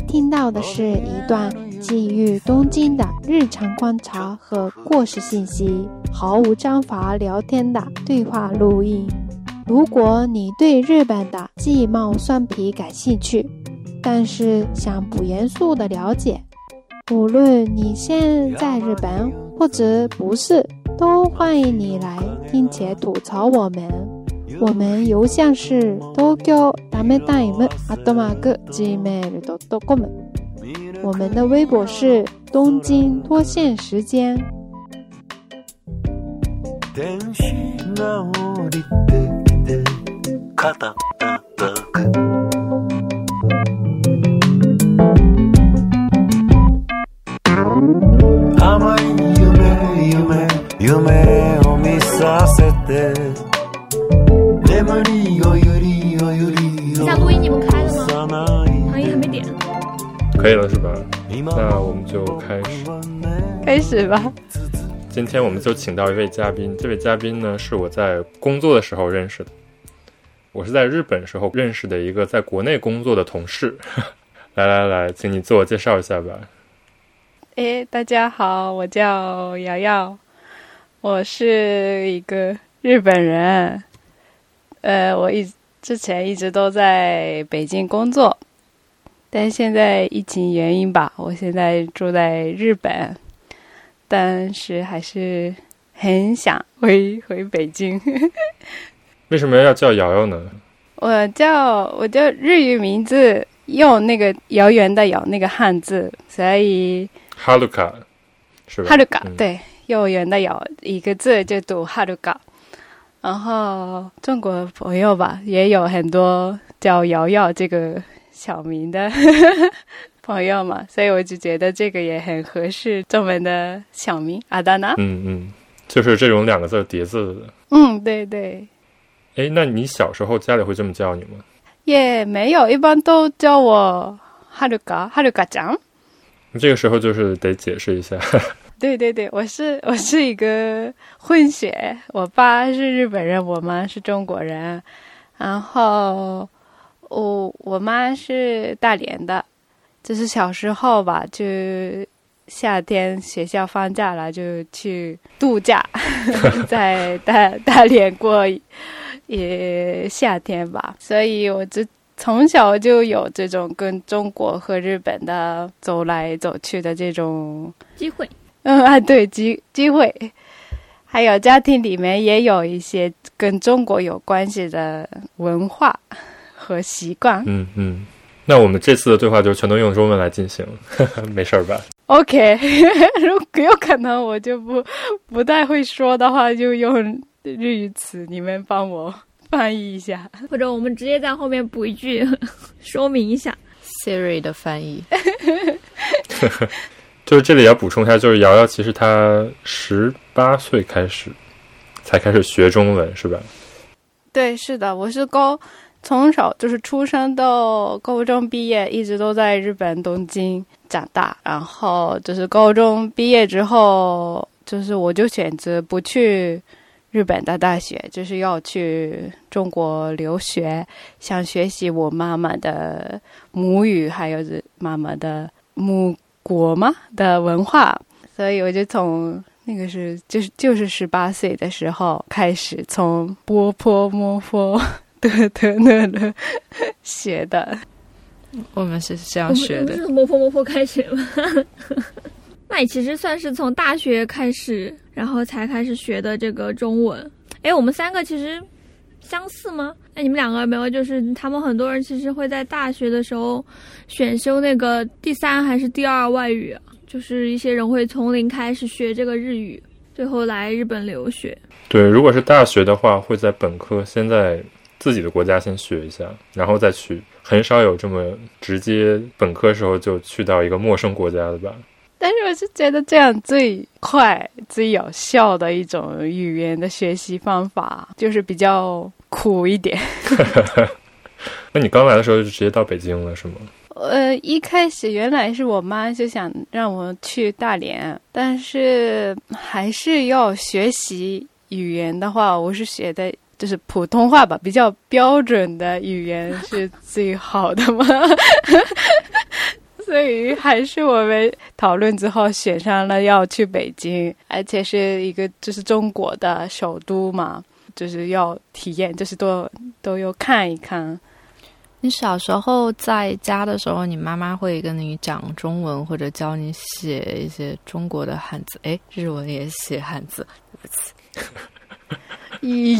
听到的是一段基于东京的日常观察和过时信息，毫无章法聊天的对话录音。如果你对日本的季贸酸皮感兴趣，但是想不严肃的了解，无论你现在日本或者不是，都欢迎你来并且吐槽我们。我们邮箱是 tokyo dame time at mark gmail dot com。我们的微博是东京脱线时间。下录音你们开了吗？行业还没点。可以了是吧？那我们就开始。开始吧。今天我们就请到一位嘉宾，这位嘉宾呢是我在工作的时候认识的。我是在日本时候认识的一个在国内工作的同事。来来来，请你自我介绍一下吧。哎，大家好，我叫瑶瑶，我是一个日本人。呃，我一之前一直都在北京工作，但现在疫情原因吧，我现在住在日本，但是还是很想回回北京。为什么要叫瑶瑶呢？我叫我叫日语名字，用那个遥远的遥那个汉字，所以哈鲁卡是吧？哈鲁卡对，遥远的遥一个字就读哈鲁卡。然后中国朋友吧，也有很多叫瑶瑶这个小名的 朋友嘛，所以我就觉得这个也很合适中文的小名阿达娜。嗯嗯，就是这种两个字叠字的。嗯，对对。哎，那你小时候家里会这么叫你吗？也没有，一般都叫我哈鲁嘎哈鲁嘎酱。这个时候就是得解释一下。对对对，我是我是一个混血，我爸是日本人，我妈是中国人，然后我我妈是大连的，就是小时候吧，就夏天学校放假了就去度假，在大 大连过也夏天吧，所以我就从小就有这种跟中国和日本的走来走去的这种机会。嗯 啊，对机机会，还有家庭里面也有一些跟中国有关系的文化和习惯。嗯嗯，那我们这次的对话就全都用中文来进行，没事儿吧？OK，如果有可能我就不不太会说的话，就用日语词，你们帮我翻译一下，或者我们直接在后面补一句说明一下 Siri 的翻译。就是这里要补充一下，就是瑶瑶其实她十八岁开始才开始学中文，是吧？对，是的，我是高从小就是出生到高中毕业，一直都在日本东京长大。然后就是高中毕业之后，就是我就选择不去日本的大学，就是要去中国留学，想学习我妈妈的母语，还有妈妈的母。国嘛的文化，所以我就从那个是就是就是十八岁的时候开始从波坡摸坡 的的那的学的。我们是这样学的，是从摸坡摸佛开始吗？那你其实算是从大学开始，然后才开始学的这个中文。哎，我们三个其实。相似吗？那你们两个没有？就是他们很多人其实会在大学的时候选修那个第三还是第二外语，就是一些人会从零开始学这个日语，最后来日本留学。对，如果是大学的话，会在本科先在自己的国家先学一下，然后再去。很少有这么直接本科时候就去到一个陌生国家的吧。但是我是觉得这样最快、最有效的一种语言的学习方法，就是比较苦一点。那你刚来的时候就直接到北京了是吗？呃，一开始原来是我妈就想让我去大连，但是还是要学习语言的话，我是学的就是普通话吧，比较标准的语言是最好的嘛。所以还是我们讨论之后选上了要去北京，而且是一个就是中国的首都嘛，就是要体验，就是都都要看一看。你小时候在家的时候，你妈妈会跟你讲中文，或者教你写一些中国的汉字。哎，日文也写汉字，对不起。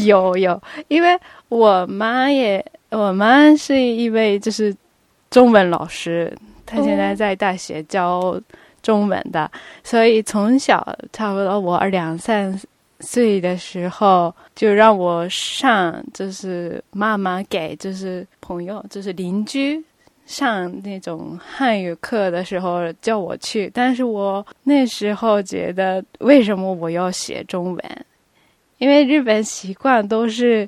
有有，因为我妈也，我妈是一位就是中文老师，她现在在大学教中文的，所以从小差不多我两三。岁的时候就让我上，就是妈妈给就是朋友就是邻居上那种汉语课的时候叫我去，但是我那时候觉得为什么我要学中文？因为日本习惯都是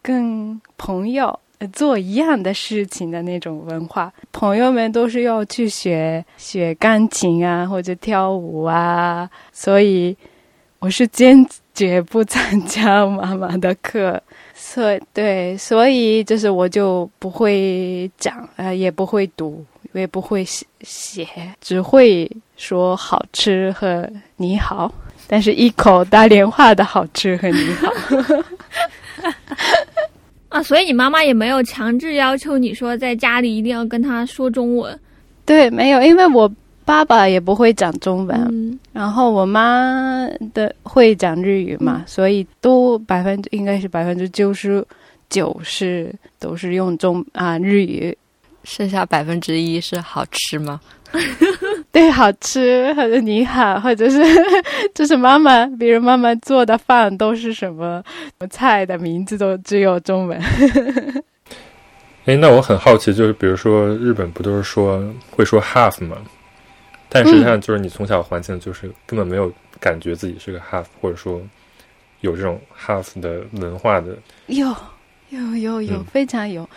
跟朋友做一样的事情的那种文化，朋友们都是要去学学钢琴啊或者跳舞啊，所以。我是坚决不参加妈妈的课，所对，所以就是我就不会讲，呃，也不会读，也不会写，只会说好吃和你好，但是一口大连话的好吃和你好。啊，所以你妈妈也没有强制要求你说在家里一定要跟她说中文。对，没有，因为我。爸爸也不会讲中文，然后我妈的会讲日语嘛，所以都百分之应该是百分之九十九是都是用中啊日语，剩下百分之一是好吃吗？对，好吃或者你好，或者是 就是妈妈，比如妈妈做的饭都是什么菜的名字都只有中文。哎，那我很好奇，就是比如说日本不都是说会说 half 吗？但实际上，就是你从小环境就是根本没有感觉自己是个 half，或者说有这种 half 的文化的。有有有有，非常有。嗯，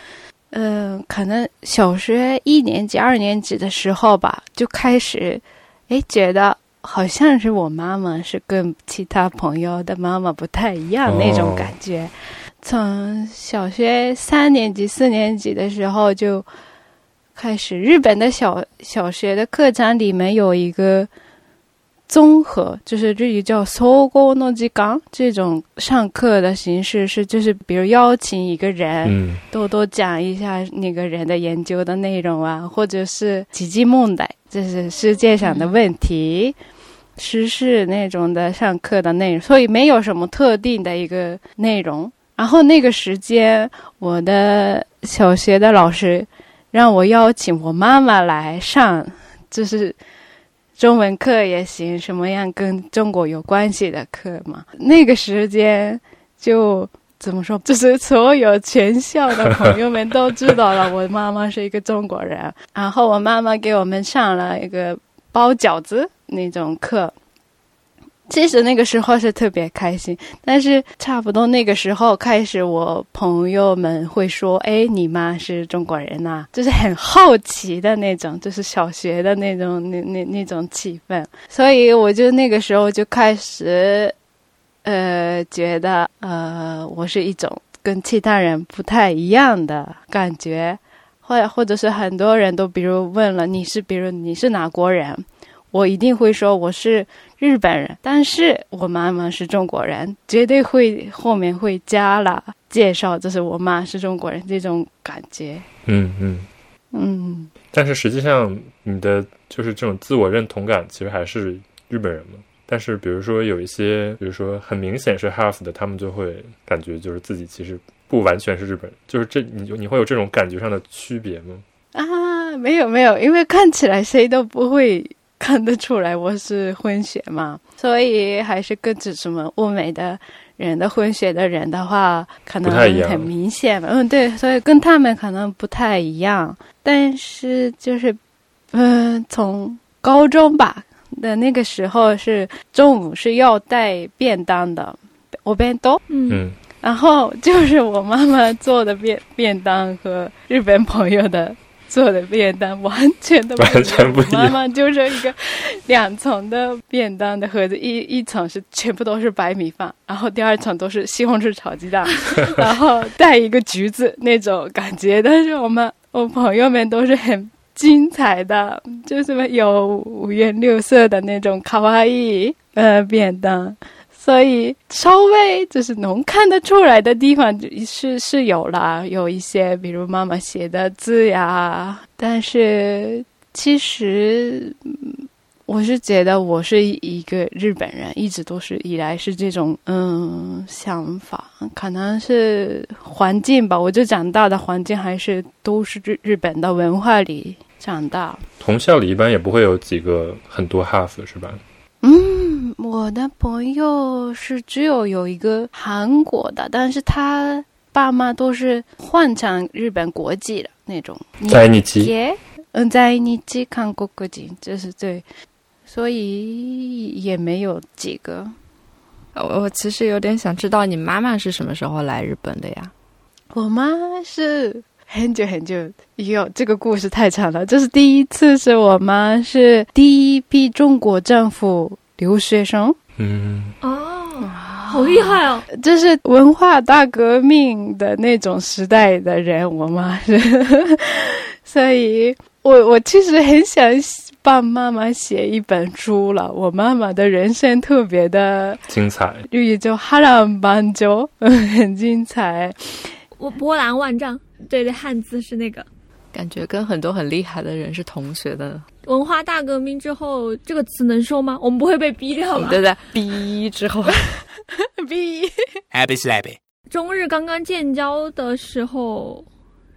嗯可能小学一年级、二年级的时候吧，就开始哎觉得好像是我妈妈是跟其他朋友的妈妈不太一样那种感觉。从小学三年级、四年级的时候就。开始，日本的小小学的课程里面有一个综合，就是日语叫 “sogo no j i 这种上课的形式是，就是比如邀请一个人，多多讲一下那个人的研究的内容啊，或者是奇迹梦的，就是世界上的问题、时事那种的上课的内容，所以没有什么特定的一个内容。然后那个时间，我的小学的老师。让我邀请我妈妈来上，就是中文课也行，什么样跟中国有关系的课嘛。那个时间就怎么说，就是所有全校的朋友们都知道了，我妈妈是一个中国人。然后我妈妈给我们上了一个包饺子那种课。其实那个时候是特别开心，但是差不多那个时候开始，我朋友们会说：“哎，你妈是中国人呐？”就是很好奇的那种，就是小学的那种那那那种气氛。所以我就那个时候就开始，呃，觉得呃，我是一种跟其他人不太一样的感觉，或或者是很多人都比如问了你是，比如你是哪国人，我一定会说我是。日本人，但是我妈妈是中国人，绝对会后面会加了介绍，就是我妈是中国人这种感觉。嗯嗯嗯。但是实际上，你的就是这种自我认同感，其实还是日本人嘛。但是比如说有一些，比如说很明显是 half 的，他们就会感觉就是自己其实不完全是日本人。就是这，你你会有这种感觉上的区别吗？啊，没有没有，因为看起来谁都不会。看得出来我是混血嘛，所以还是跟着什么欧美的人的混血的人的话，可能很明显。嗯，对，所以跟他们可能不太一样。但是就是，嗯，从高中吧的那个时候是中午是要带便当的，我便当，嗯，然后就是我妈妈做的便便当和日本朋友的。做的便当完全都完全不一样。妈妈就是一个两层的便当的盒子，一一层是全部都是白米饭，然后第二层都是西红柿炒鸡蛋，然后带一个橘子那种感觉。但是我们我朋友们都是很精彩的，就是有五颜六色的那种卡哇伊呃便当，所以稍微就是能看得出来的地方是是有啦，有一些比如妈妈写的字呀，但是其实。我是觉得我是一个日本人，一直都是以来是这种嗯想法，可能是环境吧。我就长大的环境还是都是日日本的文化里长大。同校里一般也不会有几个很多 half 是吧？嗯，我的朋友是只有有一个韩国的，但是他爸妈都是换成日本国籍的那种。在日籍，嗯，在日籍韩国国籍，这是对。所以也没有几个。我其实有点想知道你妈妈是什么时候来日本的呀？我妈是很久很久，哟，这个故事太长了。这是第一次，是我妈是第一批中国政府留学生。嗯，哦，好厉害哦！就是文化大革命的那种时代的人，我妈是。所以我我其实很想。帮妈妈写一本书了。我妈妈的人生特别的精彩，日语叫波澜万丈，很精彩。我波澜万丈，对对，汉字是那个，感觉跟很多很厉害的人是同学的。文化大革命之后，这个词能说吗？我们不会被逼掉吧？对对，逼之后，逼。Happy Slappy。中日刚刚建交的时候，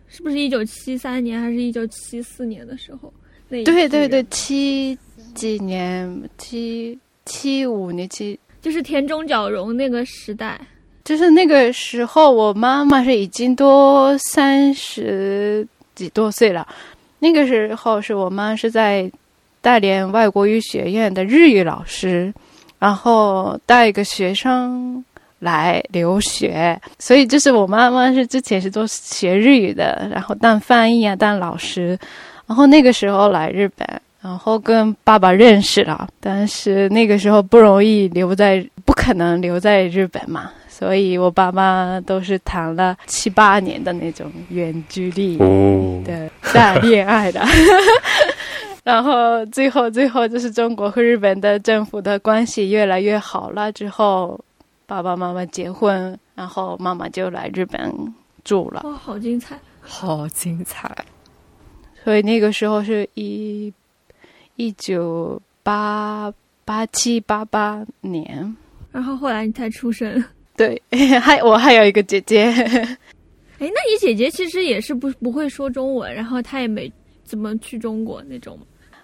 是不是一九七三年还是一九七四年的时候？那对对对，七几年，七七五年，七就是田中角荣那个时代，就是那个时候，我妈妈是已经都三十几多岁了。那个时候是我妈是在大连外国语学院的日语老师，然后带一个学生来留学，所以就是我妈妈是之前是做学日语的，然后当翻译啊，当老师。然后那个时候来日本，然后跟爸爸认识了，但是那个时候不容易留在，不可能留在日本嘛，所以我爸妈都是谈了七八年的那种远距离的大恋爱的，然后最后最后就是中国和日本的政府的关系越来越好了之后，爸爸妈妈结婚，然后妈妈就来日本住了。哇，好精彩，好精彩。所以那个时候是一一九八八七八八年，然后后来你才出生。对，还我还有一个姐姐。哎，那你姐姐其实也是不不会说中文，然后她也没怎么去中国那种。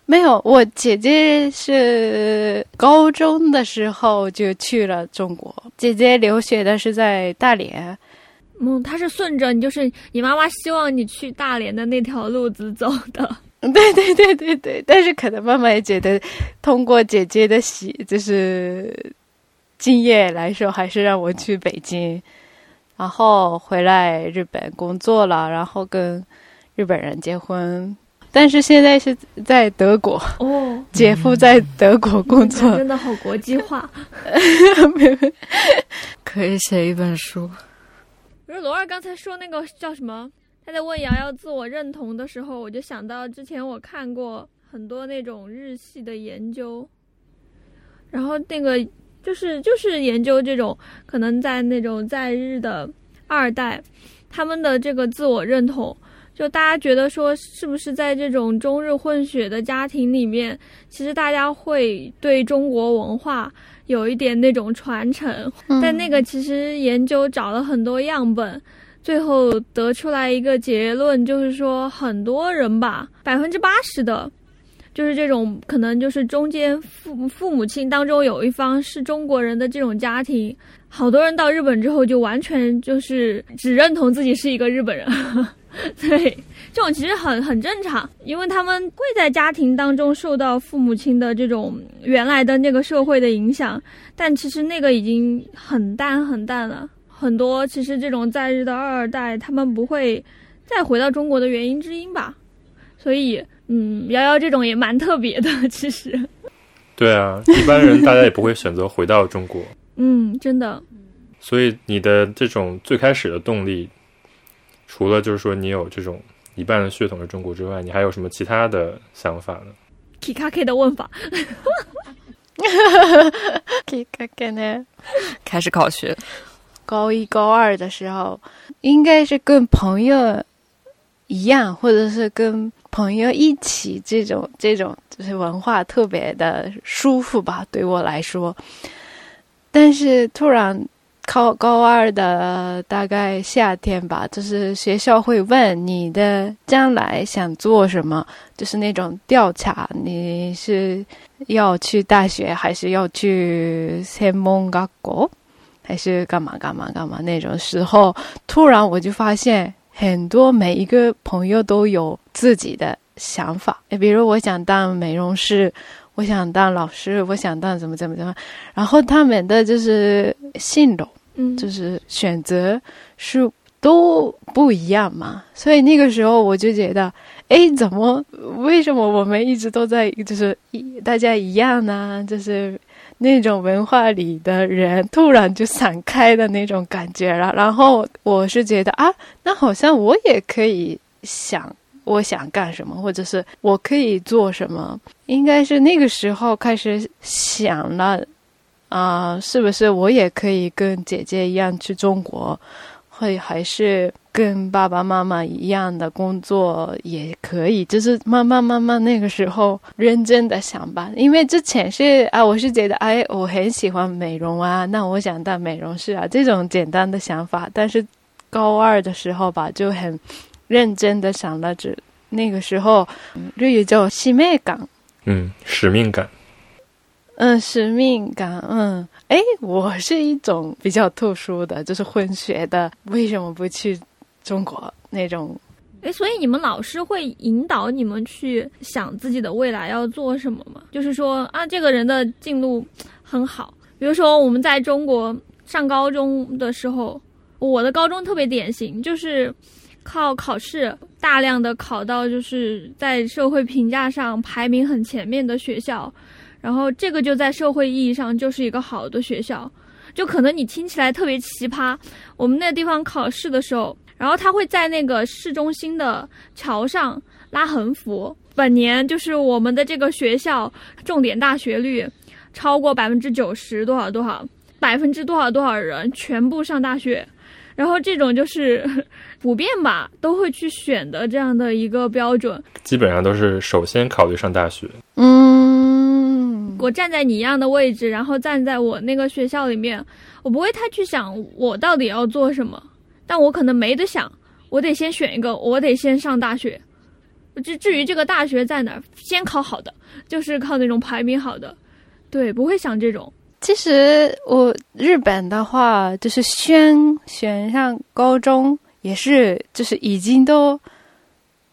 没有，我姐姐是高中的时候就去了中国。姐姐留学的是在大连。嗯，她是顺着你，就是你妈妈希望你去大连的那条路子走的。对对对对对，但是可能妈妈也觉得，通过姐姐的喜，就是经验来说，还是让我去北京，然后回来日本工作了，然后跟日本人结婚。但是现在是在德国哦，姐夫在德国工作，真的好国际化，可以写一本书。不是罗二刚才说那个叫什么？他在问瑶瑶自我认同的时候，我就想到之前我看过很多那种日系的研究，然后那个就是就是研究这种可能在那种在日的二代，他们的这个自我认同，就大家觉得说是不是在这种中日混血的家庭里面，其实大家会对中国文化。有一点那种传承，但那个其实研究找了很多样本，最后得出来一个结论，就是说很多人吧，百分之八十的，就是这种可能就是中间父父母亲当中有一方是中国人的这种家庭，好多人到日本之后就完全就是只认同自己是一个日本人。对，这种其实很很正常，因为他们会在家庭当中受到父母亲的这种原来的那个社会的影响，但其实那个已经很淡很淡了。很多其实这种在日的二代，他们不会再回到中国的原因之一吧。所以，嗯，瑶瑶这种也蛮特别的，其实。对啊，一般人大家也不会选择回到中国。嗯，真的。所以你的这种最开始的动力。除了就是说你有这种一半的血统是中国之外，你还有什么其他的想法呢？Kika K 的问法。K 卡 K 呢？开始考学，高一高二的时候，应该是跟朋友一样，或者是跟朋友一起，这种这种就是文化特别的舒服吧，对我来说。但是突然。高高二的大概夏天吧，就是学校会问你的将来想做什么，就是那种调查，你是要去大学还是要去専門学校，还是干嘛干嘛干嘛那种时候，突然我就发现很多每一个朋友都有自己的想法，比如我想当美容师。我想当老师，我想当怎么怎么怎么，然后他们的就是性格，嗯，就是选择是都不一样嘛。所以那个时候我就觉得，哎，怎么为什么我们一直都在就是一大家一样呢？就是那种文化里的人突然就散开的那种感觉了。然后我是觉得啊，那好像我也可以想。我想干什么，或者是我可以做什么？应该是那个时候开始想了，啊，是不是我也可以跟姐姐一样去中国，会还是跟爸爸妈妈一样的工作也可以？就是慢慢慢慢那个时候认真的想吧，因为之前是啊，我是觉得哎，我很喜欢美容啊，那我想当美容师啊，这种简单的想法。但是高二的时候吧，就很。认真的想了，这那个时候，日语叫使命感。嗯，使命感。嗯，使命感。嗯，哎，我是一种比较特殊的，就是混血的。为什么不去中国那种？哎，所以你们老师会引导你们去想自己的未来要做什么吗？就是说啊，这个人的进路很好。比如说我们在中国上高中的时候，我的高中特别典型，就是。靠考试大量的考到就是在社会评价上排名很前面的学校，然后这个就在社会意义上就是一个好的学校，就可能你听起来特别奇葩。我们那个地方考试的时候，然后他会在那个市中心的桥上拉横幅，本年就是我们的这个学校重点大学率超过百分之九十多少多少，百分之多少多少人全部上大学。然后这种就是 普遍吧，都会去选的这样的一个标准，基本上都是首先考虑上大学。嗯，我站在你一样的位置，然后站在我那个学校里面，我不会太去想我到底要做什么，但我可能没得想，我得先选一个，我得先上大学。至至于这个大学在哪儿，先考好的，就是靠那种排名好的，对，不会想这种。其实我日本的话，就是选选上高中也是，就是已经都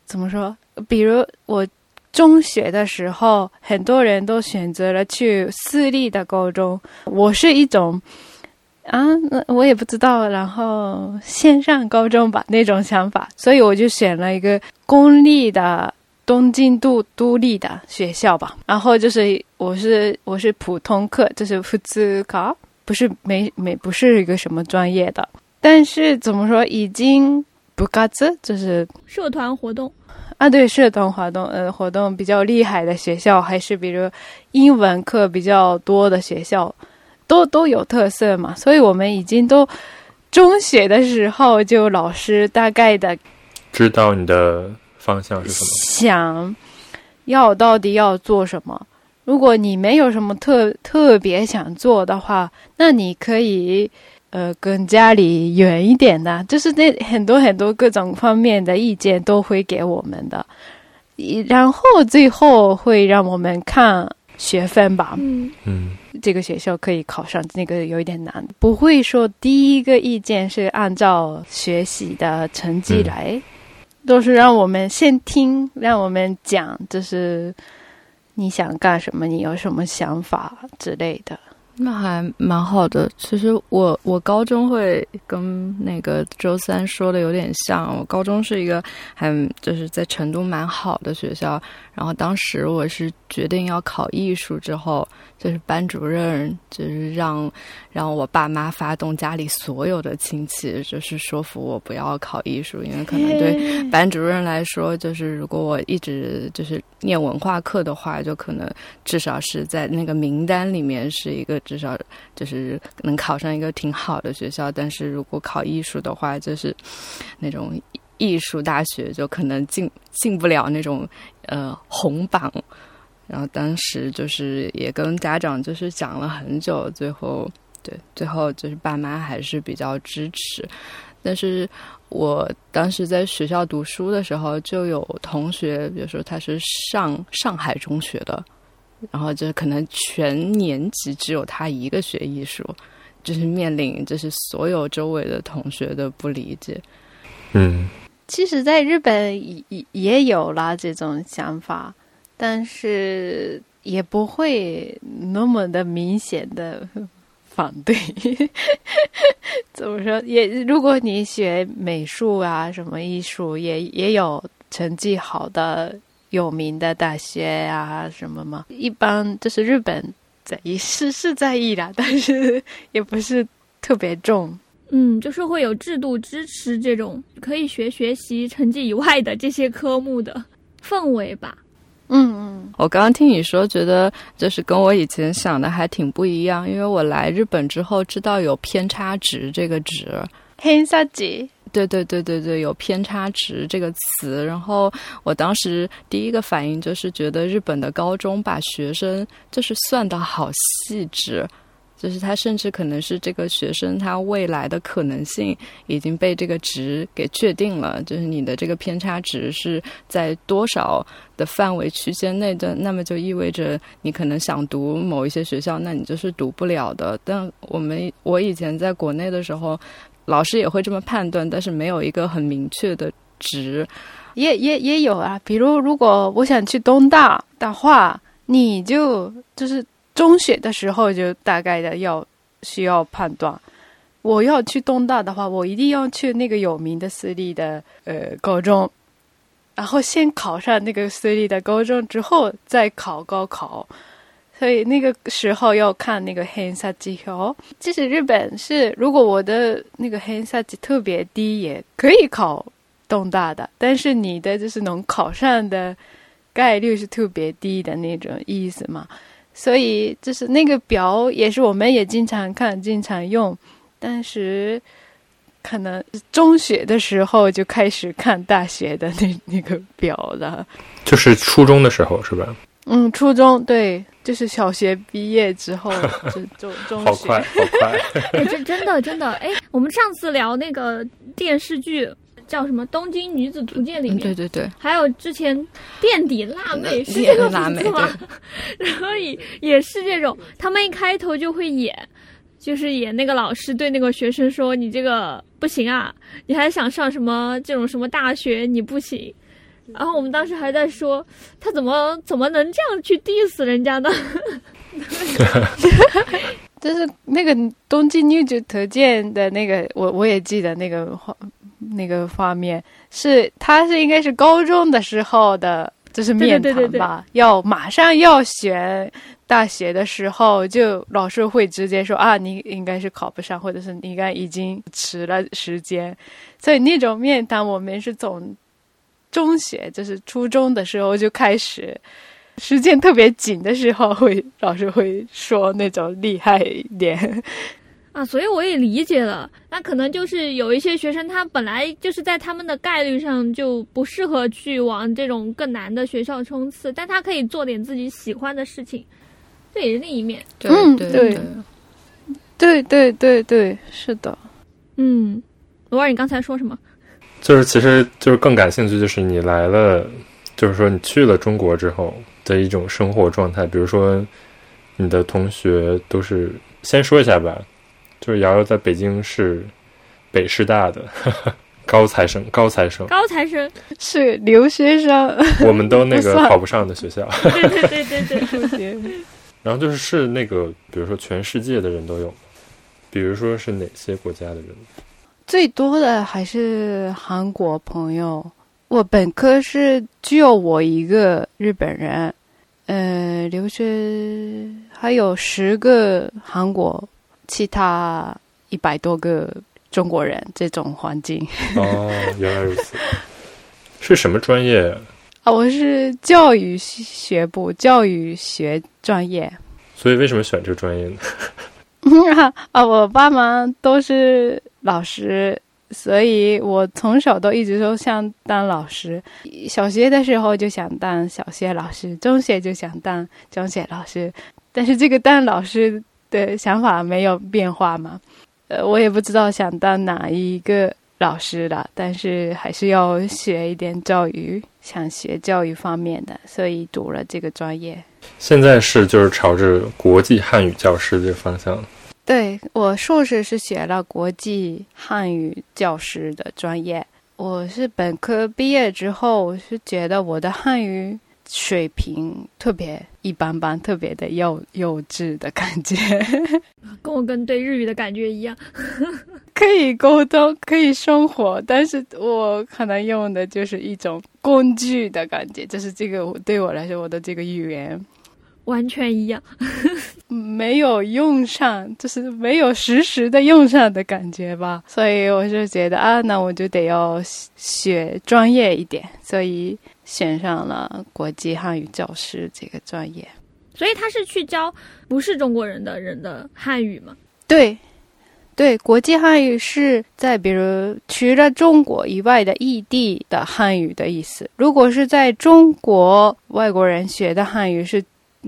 怎么说？比如我中学的时候，很多人都选择了去私立的高中，我是一种啊，那我也不知道，然后先上高中吧那种想法，所以我就选了一个公立的。东京都都立的学校吧，然后就是我是我是普通课，就是普通考，不是没没不是一个什么专业的，但是怎么说已经不嘎子，就是社团活动。啊，对社团活动呃活动比较厉害的学校，还是比如英文课比较多的学校，都都有特色嘛，所以我们已经都中学的时候就老师大概的知道你的。方向是什么？想要到底要做什么？如果你没有什么特特别想做的话，那你可以呃跟家里远一点的，就是那很多很多各种方面的意见都会给我们的，然后最后会让我们看学分吧。嗯嗯，这个学校可以考上，那个有一点难，不会说第一个意见是按照学习的成绩来。都是让我们先听，让我们讲，就是你想干什么，你有什么想法之类的。那还蛮好的。其实我我高中会跟那个周三说的有点像。我高中是一个很就是在成都蛮好的学校。然后当时我是决定要考艺术之后，就是班主任就是让让我爸妈发动家里所有的亲戚，就是说服我不要考艺术，因为可能对班主任来说，就是如果我一直就是念文化课的话，就可能至少是在那个名单里面是一个至少就是能考上一个挺好的学校。但是如果考艺术的话，就是那种艺术大学就可能进进不了那种呃红榜。然后当时就是也跟家长就是讲了很久，最后对最后就是爸妈还是比较支持。但是我当时在学校读书的时候，就有同学，比如说他是上上海中学的，然后就可能全年级只有他一个学艺术，就是面临就是所有周围的同学的不理解。嗯，其实，在日本也也有啦这种想法。但是也不会那么的明显的反对，怎么说？也如果你学美术啊，什么艺术，也也有成绩好的有名的大学啊，什么嘛。一般就是日本在意是是在意的，但是也不是特别重。嗯，就是会有制度支持这种可以学学习成绩以外的这些科目的氛围吧。嗯嗯，我刚刚听你说，觉得就是跟我以前想的还挺不一样。因为我来日本之后，知道有偏差值这个值，偏差值，对对对对对，有偏差值这个词。然后我当时第一个反应就是觉得日本的高中把学生就是算的好细致。就是他甚至可能是这个学生他未来的可能性已经被这个值给确定了，就是你的这个偏差值是在多少的范围区间内的，那么就意味着你可能想读某一些学校，那你就是读不了的。但我们我以前在国内的时候，老师也会这么判断，但是没有一个很明确的值。也也也有啊，比如如果我想去东大的话，你就就是。中学的时候就大概的要需要判断，我要去东大的话，我一定要去那个有名的私立的呃高中，然后先考上那个私立的高中之后再考高考，所以那个时候要看那个偏差绩效。即使日本是，如果我的那个偏差值特别低，也可以考东大的，但是你的就是能考上的概率是特别低的那种意思嘛。所以就是那个表，也是我们也经常看、经常用，但是可能中学的时候就开始看大学的那那个表了。就是初中的时候是吧？嗯，初中对，就是小学毕业之后 就就中学。好快，好快！哎，这真的真的哎，我们上次聊那个电视剧。叫什么《东京女子图鉴》里面，对对对，还有之前垫底辣妹是这个名字吗？然后也也是这种，他们一开头就会演，就是演那个老师对那个学生说：“你这个不行啊，你还想上什么这种什么大学？你不行。”然后我们当时还在说，他怎么怎么能这样去 diss 人家呢？就是那个《东京女子图鉴》的那个，我我也记得那个画。那个画面是，他是应该是高中的时候的，就是面谈吧。要马上要选大学的时候，就老师会直接说啊，你应该是考不上，或者是你应该已经迟了时间。所以那种面谈，我们是从中学，就是初中的时候就开始，时间特别紧的时候，会老师会说那种厉害一点。啊，所以我也理解了，那可能就是有一些学生，他本来就是在他们的概率上就不适合去往这种更难的学校冲刺，但他可以做点自己喜欢的事情，这也是另一面。对，对，对，对，对，对，是的。嗯，罗尔，你刚才说什么？就是其实就是更感兴趣，就是你来了，就是说你去了中国之后的一种生活状态，比如说你的同学都是，先说一下吧。就是瑶瑶在北京是北师大的高材生，高材生，高材生 是留学生，我们都那 个考不上的学校。对对对对对。然后就是是那个，比如说全世界的人都有，比如说是哪些国家的人？最多的还是韩国朋友。我本科是只有我一个日本人，呃，留学还有十个韩国。其他一百多个中国人，这种环境哦，原来如此。是什么专业？啊，我是教育学部教育学专业。所以为什么选这个专业呢？啊，我爸妈都是老师，所以我从小都一直都想当老师。小学的时候就想当小学老师，中学就想当中学老师，但是这个当老师的想法没有变化嘛。呃，我也不知道想当哪一个老师了，但是还是要学一点教育，想学教育方面的，所以读了这个专业。现在是就是朝着国际汉语教师这个方向。对我硕士是学了国际汉语教师的专业。我是本科毕业之后，我是觉得我的汉语水平特别一般般，特别的幼幼稚的感觉。跟我跟对日语的感觉一样，可以沟通，可以生活，但是我可能用的就是一种工具的感觉，就是这个对我来说，我的这个语言。完全一样，没有用上，就是没有实时的用上的感觉吧。所以我就觉得啊，那我就得要学专业一点，所以选上了国际汉语教师这个专业。所以他是去教不是中国人的人的汉语吗？对，对，国际汉语是在比如除了中国以外的异地的汉语的意思。如果是在中国外国人学的汉语是。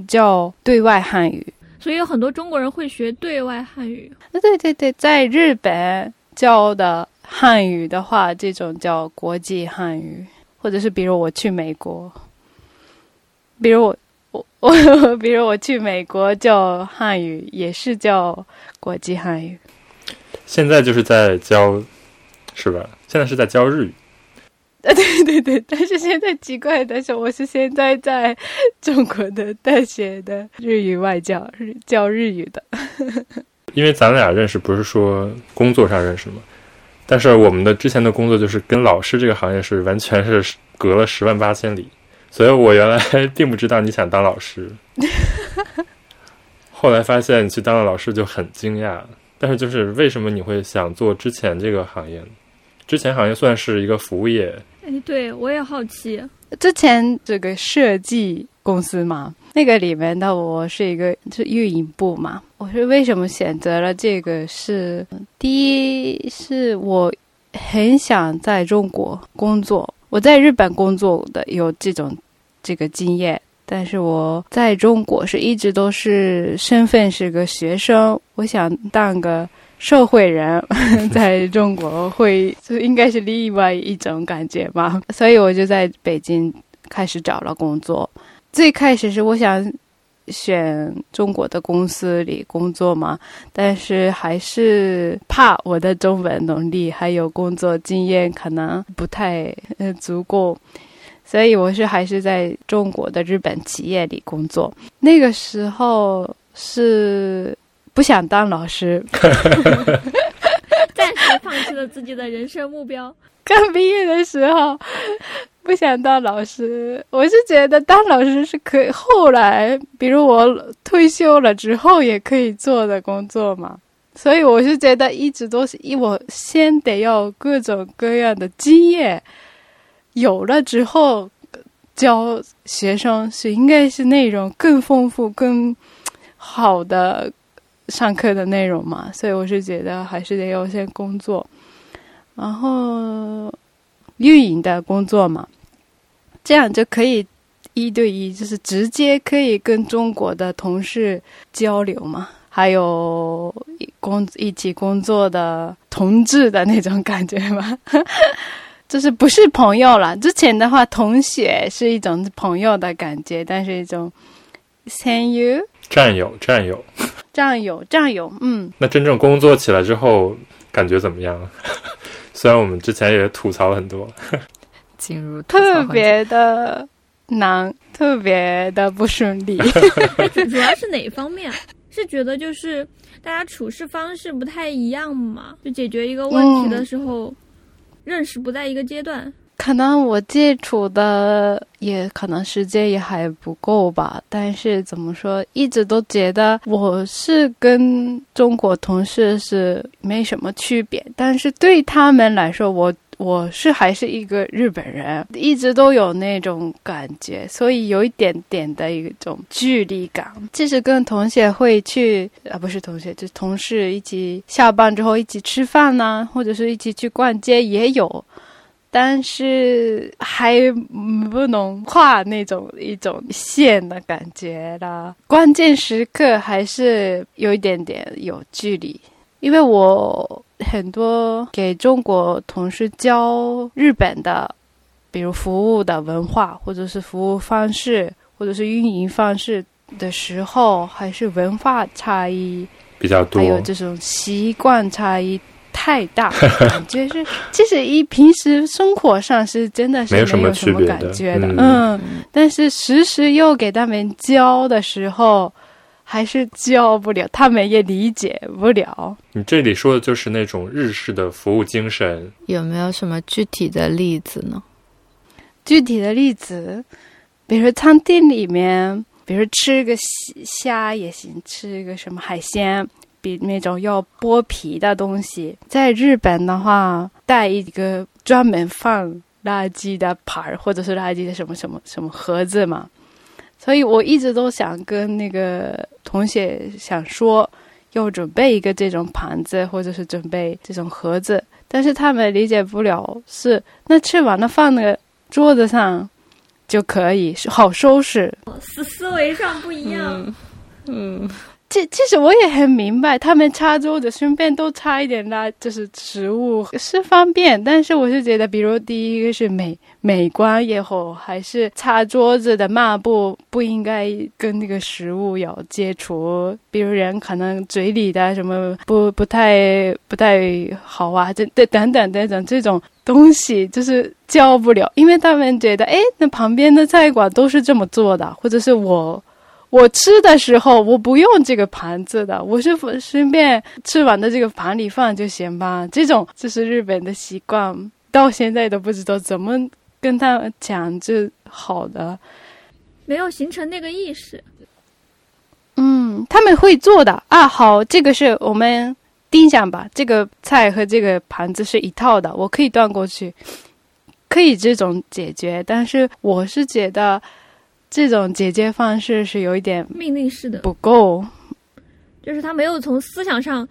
叫对外汉语，所以有很多中国人会学对外汉语。对对对，在日本教的汉语的话，这种叫国际汉语，或者是比如我去美国，比如我我我，比如我去美国教汉语，也是叫国际汉语。现在就是在教，是吧？现在是在教日语。啊，对对对，但是现在奇怪的是，我是现在在中国的大学的日语外教，教日语的。因为咱俩认识不是说工作上认识吗？但是我们的之前的工作就是跟老师这个行业是完全是隔了十万八千里，所以我原来 并不知道你想当老师。后来发现你去当了老师就很惊讶，但是就是为什么你会想做之前这个行业？之前行业算是一个服务业。哎，对我也好奇，之前这个设计公司嘛，那个里面的我是一个是运营部嘛。我是为什么选择了这个？是第一是我很想在中国工作，我在日本工作的有这种这个经验，但是我在中国是一直都是身份是个学生，我想当个。社会人 在中国会就应该是另外一种感觉吧，所以我就在北京开始找了工作。最开始是我想选中国的公司里工作嘛，但是还是怕我的中文能力还有工作经验可能不太呃足够，所以我是还是在中国的日本企业里工作。那个时候是。不想当老师，暂时放弃了自己的人生目标。刚毕业的时候不想当老师，我是觉得当老师是可以后来，比如我退休了之后也可以做的工作嘛。所以我是觉得一直都是，我先得要各种各样的经验，有了之后教学生是应该是内容更丰富、更好的。上课的内容嘛，所以我是觉得还是得要先工作，然后运营的工作嘛，这样就可以一对一，就是直接可以跟中国的同事交流嘛，还有工一起工作的同志的那种感觉嘛，就是不是朋友了。之前的话，同学是一种朋友的感觉，但是一种 than you。战友，战友，战友，战友，嗯。那真正工作起来之后，感觉怎么样？虽然我们之前也吐槽很多，进入特别的难，特别的不顺利。主要是哪方面？是觉得就是大家处事方式不太一样嘛？就解决一个问题的时候，认识不在一个阶段。可能我接触的也可能时间也还不够吧，但是怎么说，一直都觉得我是跟中国同事是没什么区别，但是对他们来说，我我是还是一个日本人，一直都有那种感觉，所以有一点点的一种距离感。即使跟同学会去啊，不是同学，就同事一起下班之后一起吃饭呐、或者是一起去逛街也有。但是还不能跨那种一种线的感觉啦，关键时刻还是有一点点有距离，因为我很多给中国同事教日本的，比如服务的文化，或者是服务方式，或者是运营方式的时候，还是文化差异，比较多还。有这种习惯差异太大，感觉是，其实一平时生活上是真的是没有什么感觉的，嗯嗯，但是时时又给他们教的时候，还是教不了，他们也理解不了。你这里说的就是那种日式的服务精神，有没有什么具体的例子呢？具体的例子，比如说餐厅里面，比如吃个虾虾也行，吃一个什么海鲜，比那种要剥皮的东西，在日本的话，带一个专门放垃圾的盘儿，或者是垃圾的什么什么什么盒子嘛。所以我一直都想跟那个同学想说，要准备一个这种盘子，或者是准备这种盒子，但是他们理解不了是那吃完了放那个桌子上就可以，好收拾。思思维上不一样。嗯，其其实我也很明白，他们擦桌子顺便都擦一点啦，就是食物是方便，但是我是觉得，比如第一个是美美观也好，还是擦桌子的抹布不应该跟那个食物有接触，比如人可能嘴里的什么不不太不太好啊，这这等等等等这种东西就是教不了，因为他们觉得，哎，那旁边的菜馆都是这么做的，或者是我。我吃的时候，我不用这个盘子的，我是顺便吃完的这个盘里放就行吧。这种就是日本的习惯，到现在都不知道怎么跟他讲这好的。没有形成那个意识。嗯，他们会做的啊。好，这个是我们定下吧。这个菜和这个盘子是一套的，我可以端过去，可以这种解决。但是我是觉得这种解决方式是有一点命令式的，不够。就是他没有从思想上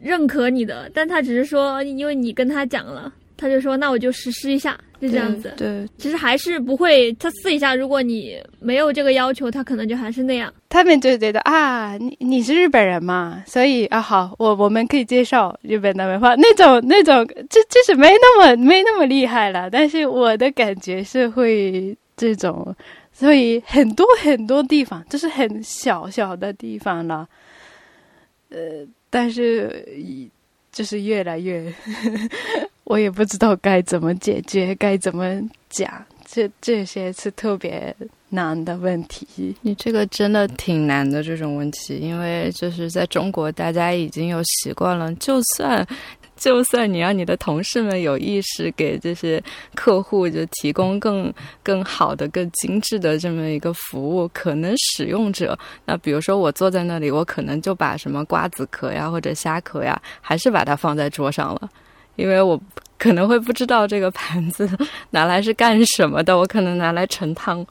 认可你的，但他只是说，因为你跟他讲了，他就说那我就实施一下，就这样子。对，其实还是不会，他试一下如果你没有这个要求，他可能就还是那样。他们就觉得啊，你你是日本人嘛，所以啊好，我我们可以接受日本的文化，那种那种，这这是没那么没那么厉害了。但是我的感觉是会这种，所以很多很多地方，就是很小小的地方了，呃，但是就是越来越，我也不知道该怎么解决，该怎么讲，这这些是特别难的问题。你这个真的挺难的这种问题，因为就是在中国，大家已经有习惯了，就算。就算你让你的同事们有意识给这些客户就提供更更好的、更精致的这么一个服务，可能使用者，那比如说我坐在那里，我可能就把什么瓜子壳呀或者虾壳呀，还是把它放在桌上了，因为我可能会不知道这个盘子 拿来是干什么的，我可能拿来盛汤。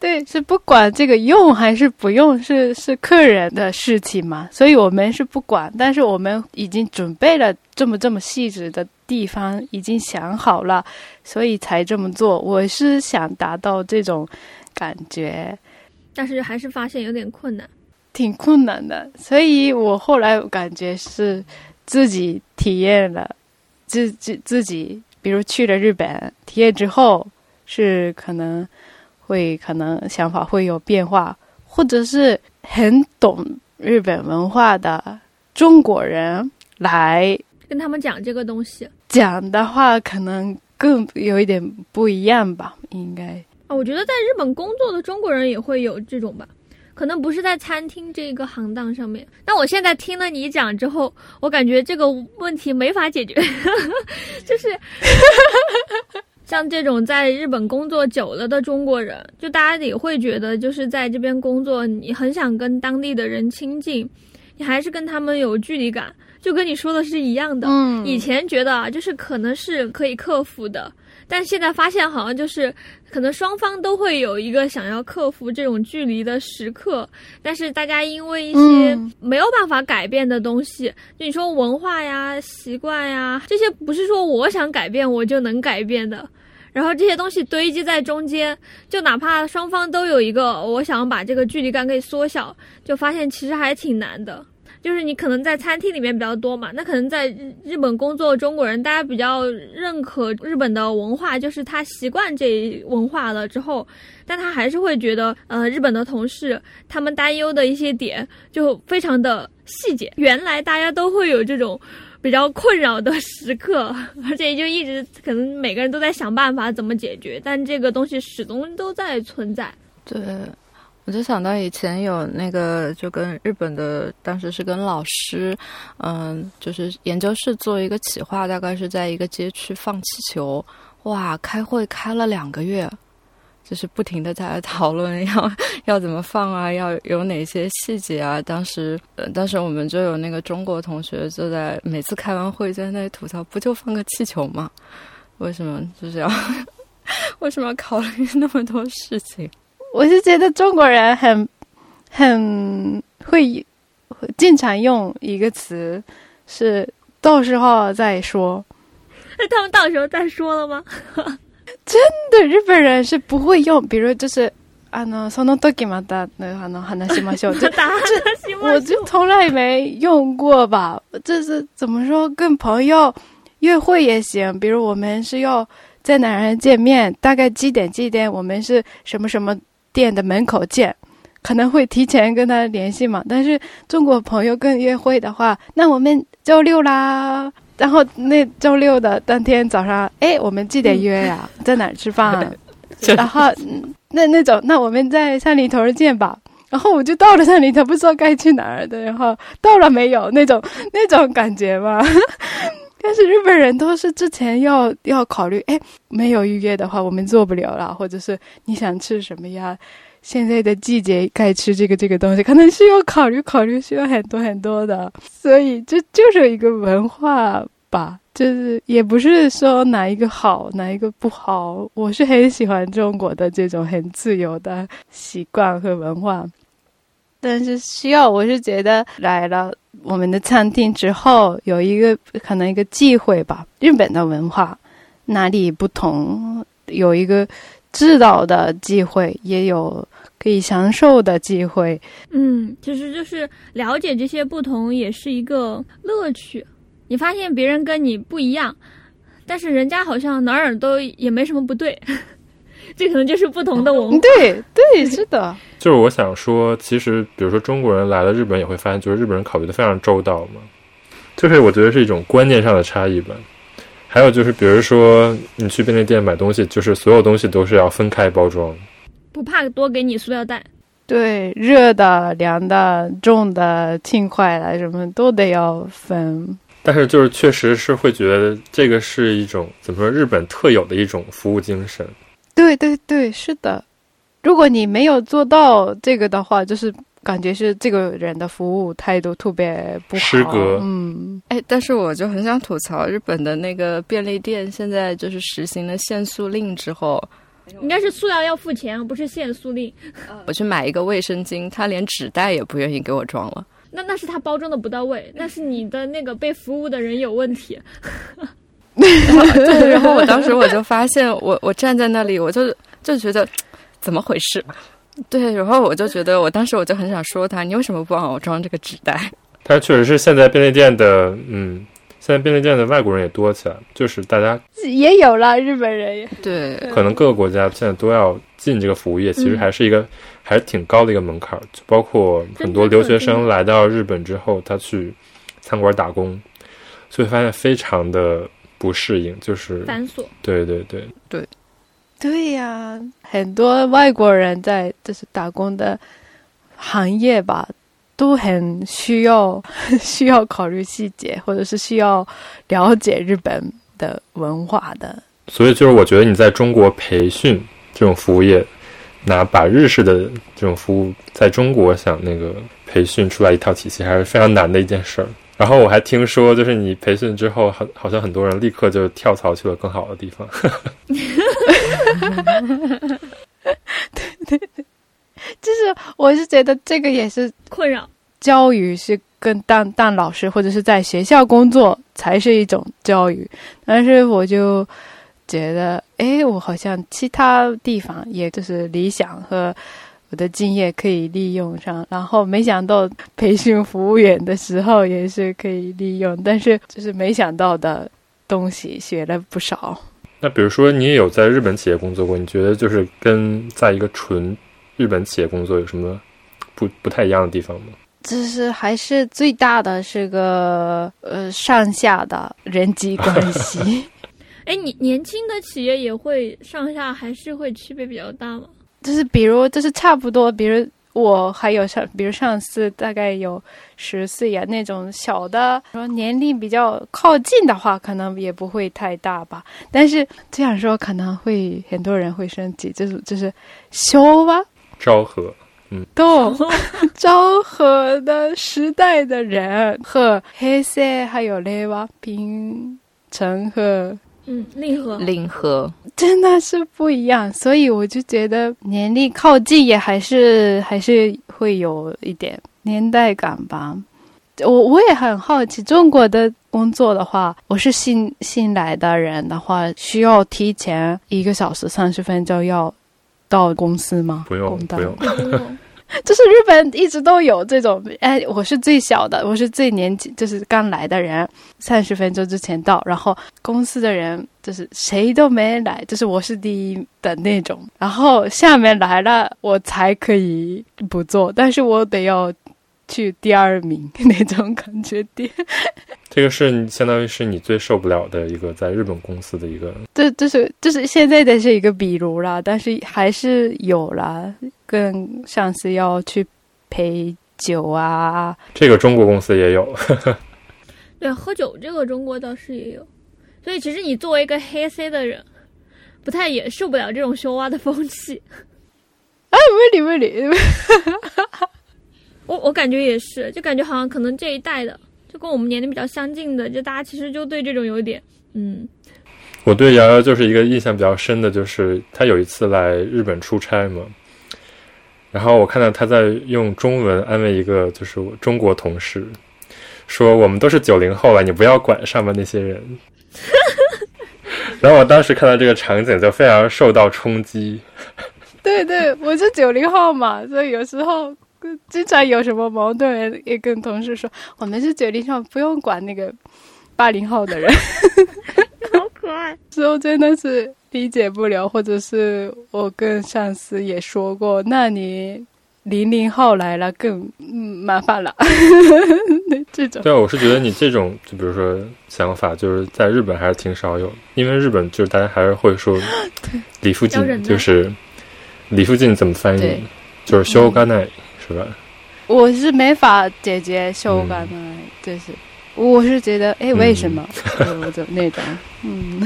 对，是不管这个用还是不用，是是客人的事情嘛，所以我们是不管。但是我们已经准备了这么这么细致的地方，已经想好了，所以才这么做。我是想达到这种感觉，但是还是发现有点困难，挺困难的。所以我后来感觉是自己体验了，自自自己，比如去了日本体验之后，是可能。会可能想法会有变化，或者是很懂日本文化的中国人来跟他们讲这个东西讲的话，可能更有一点不一样吧，应该啊。我觉得在日本工作的中国人也会有这种吧，可能不是在餐厅这个行当上面。那我现在听了你讲之后，我感觉这个问题没法解决，就是。像这种在日本工作久了的中国人，就大家也会觉得，就是在这边工作，你很想跟当地的人亲近，你还是跟他们有距离感。就跟你说的是一样的。嗯以前觉得啊，就是可能是可以克服的，但现在发现好像就是可能双方都会有一个想要克服这种距离的时刻，但是大家因为一些嗯没有办法改变的东西，就你说文化呀、习惯呀，这些不是说我想改变我就能改变的。然后这些东西堆积在中间，就哪怕双方都有一个我想把这个距离感给缩小，就发现其实还挺难的。就是你可能在餐厅里面比较多嘛，那可能在日本工作中国人，大家比较认可日本的文化，就是他习惯这一文化了之后，但他还是会觉得，呃，日本的同事他们担忧的一些点就非常的细节。原来大家都会有这种比较困扰的时刻，而且就一直可能每个人都在想办法怎么解决，但这个东西始终都在存在。对，我就想到以前有那个，就跟日本的，当时是跟老师，嗯，就是研究室做一个企划，大概是在一个街区放气球，哇，开会开了两个月。就是不停的在讨论 要要怎么放啊，要有哪些细节啊。当时，呃，当时我们就有那个中国同学就在每次开完会就在那里吐槽，不就放个气球吗？为什么就是要 为什么要考虑 那么多事情？我是觉得中国人很很会会经常用一个词，是到时候再说。那他们到时候再说了吗？对，日本人是不会用，比如就是あのその時またあの話しましょう。就打行吗？我就从来没用过吧，这是怎么说？跟朋友约会也行，比如我们是要在哪儿见面，大概几点几点，我们是什么什么店的门口见，可能会提前跟他联系嘛。但是中国朋友跟约会的话，那我们周六啦。 然后那周六的当天早上，哎，我们几点约呀、在哪儿吃饭啊？然后嗯那那种，那我们在三里屯见吧。然后我就到了三里屯，不知道该去哪儿的，然后到了没有那种 那种感觉嘛。但是日本人都是之前要要考虑，哎，没有预约的话，我们做不了了，或者是你想吃什么呀？现在的季节该吃这个这个东西，可能需要考虑考虑，需要很多很多的，所以这就是一个文化吧，就是也不是说哪一个好，哪一个不好，我是很喜欢中国的这种很自由的习惯和文化。但是需要，我是觉得来了我们的餐厅之后，有一个可能一个忌讳吧。日本的文化哪里不同，有一个知道的机会，也有可以享受的机会。嗯，其实就是了解这些不同，也是一个乐趣。你发现别人跟你不一样，但是人家好像哪儿都也没什么不对，这可能就是不同的文化。对对，是的，就是我想说，其实比如说中国人来了日本，也会发现，就是日本人考虑的非常周到嘛。就是我觉得是一种观念上的差异吧。还有就是，比如说你去便利店买东西，就是所有东西都是要分开包装。不怕多给你塑料袋。对，热的、凉的、重的、轻快的，什么都得要分。但是就是确实是会觉得这个是一种怎么说日本特有的一种服务精神。对对对，是的。如果你没有做到这个的话，就是感觉是这个人的服务态度特别不好。失格嗯，哎，但是我就很想吐槽日本的那个便利店，现在就是实行了限塑令之后，应该是塑料要付钱，不是限塑令。我去买一个卫生巾，他连纸袋也不愿意给我装了。那那是他包装的不到位，那是你的那个被服务的人有问题。对，然后我当时我就发现我，我站在那里，我就就觉得怎么回事？对，然后我就觉得，我当时我就很想说他，你为什么不帮我装这个纸袋？他确实是现在便利店的，嗯，现在便利店的外国人也多起来，就是大家也有了日本人也。对，可能各个国家现在都要进这个服务业，其实还是一个、还是挺高的一个门槛儿。就包括很多留学生来到日本之后，他去餐馆打工，所以发现非常的不适应，就是繁琐。对对对，对呀、很多外国人在就是打工的行业吧，都很需要 需要考虑细节，或者是需要了解日本的文化的。所以就是我觉得你在中国培训这种服务业，拿把日式的这种服务在中国想那个培训出来一套体系，还是非常难的一件事儿。然后我还听说，就是你培训之后，好好像很多人立刻就跳槽去了更好的地方。对对对，就是我是觉得这个也是困扰。教育是跟当当老师或者是在学校工作才是一种教育，但是我就觉得，哎，我好像其他地方也就是理想和。我的经验可以利用上，然后没想到培训服务员的时候也是可以利用，但是就是没想到的东西学了不少。那比如说你也有在日本企业工作过，你觉得就是跟在一个纯日本企业工作有什么不不太一样的地方吗？就是还是最大的是个呃上下的人际关系。哎，你年轻的企业也会上下还是会区别比较大吗？就是比如，就是差不多，比如我还有上，比如上司大概有十岁呀，那种小的，说年龄比较靠近的话，可能也不会太大吧。但是这样说可能会很多人会生气，就是就是修吧，昭和，嗯，都 昭和的时代的人和黑色还有雷瓦平成和。嗯，令和令和真的是不一样，所以我就觉得年龄靠近也还是还是会有一点年代感吧。我我也很好奇，中国的工作的话，我是新新来的人的话，需要提前一个小时三十分钟要到公司吗？不用，不用。就是日本一直都有这种，哎，我是最小的，我是最年轻，就是刚来的人，三十分钟之前到，然后公司的人就是谁都没来，就是我是第一的那种，然后下面来了我才可以不做，但是我得要。去第二名 那种感觉点，这个是你相当于是你最受不了的一个在日本公司的一个，这这是这是现在的是一个比如啦，但是还是有啦，跟上司要去陪酒啊，这个中国公司也有，对，喝酒这个中国倒是也有，所以其实你作为一个黑 C 的人，不太也受不了这种羞蛙的风气，啊，没理没理。我我感觉也是，就感觉好像可能这一代的，就跟我们年龄比较相近的，就大家其实就对这种有一点，嗯。我对瑶瑶就是一个印象比较深的，就是她有一次来日本出差嘛，然后我看到她在用中文安慰一个就是我中国同事，说我们都是九零后了，你不要管上面那些人。然后我当时看到这个场景就非常受到冲击。对对，我是九零后嘛，所以有时候。经常有什么矛盾，也跟同事说，我们是决定上，不用管那个八零后的人。好可爱，之后真的是理解不了，或者是我跟上司也说过，那你零零后来了更麻烦了。这种对啊，我是觉得你这种，就比如说想法，就是在日本还是挺少有，因为日本就是大家还是会说 李附近，就是李附近怎么翻译，就是修干奈。是吧？我是没法解决修改的，就是我是觉得，哎，为什么？就那种，嗯。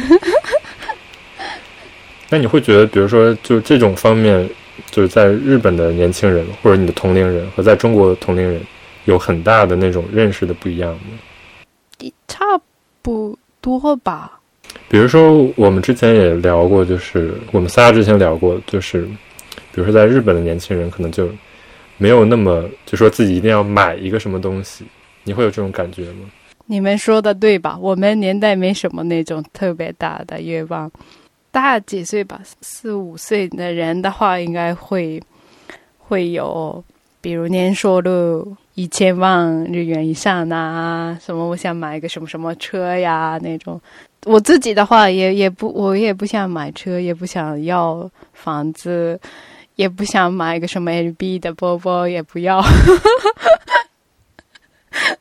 那你会觉得，比如说，就这种方面，就是在日本的年轻人或者你的同龄人和在中国的同龄人有很大的那种认识的不一样吗？差不多吧。比如说，我们之前也聊过，就是我们仨之前聊过，就是比如说，在日本的年轻人可能就。没有那么就说自己一定要买一个什么东西，你会有这种感觉吗？你们说的对吧？我们年代没什么那种特别大的愿望，大几岁吧，四五岁的人的话，应该会会有，比如年收入一千万日元以上啊，什么我想买一个什么什么车呀那种。我自己的话，也也不，我也不想买车，也不想要房子。也不想买一个什么 LB 的包包，也不要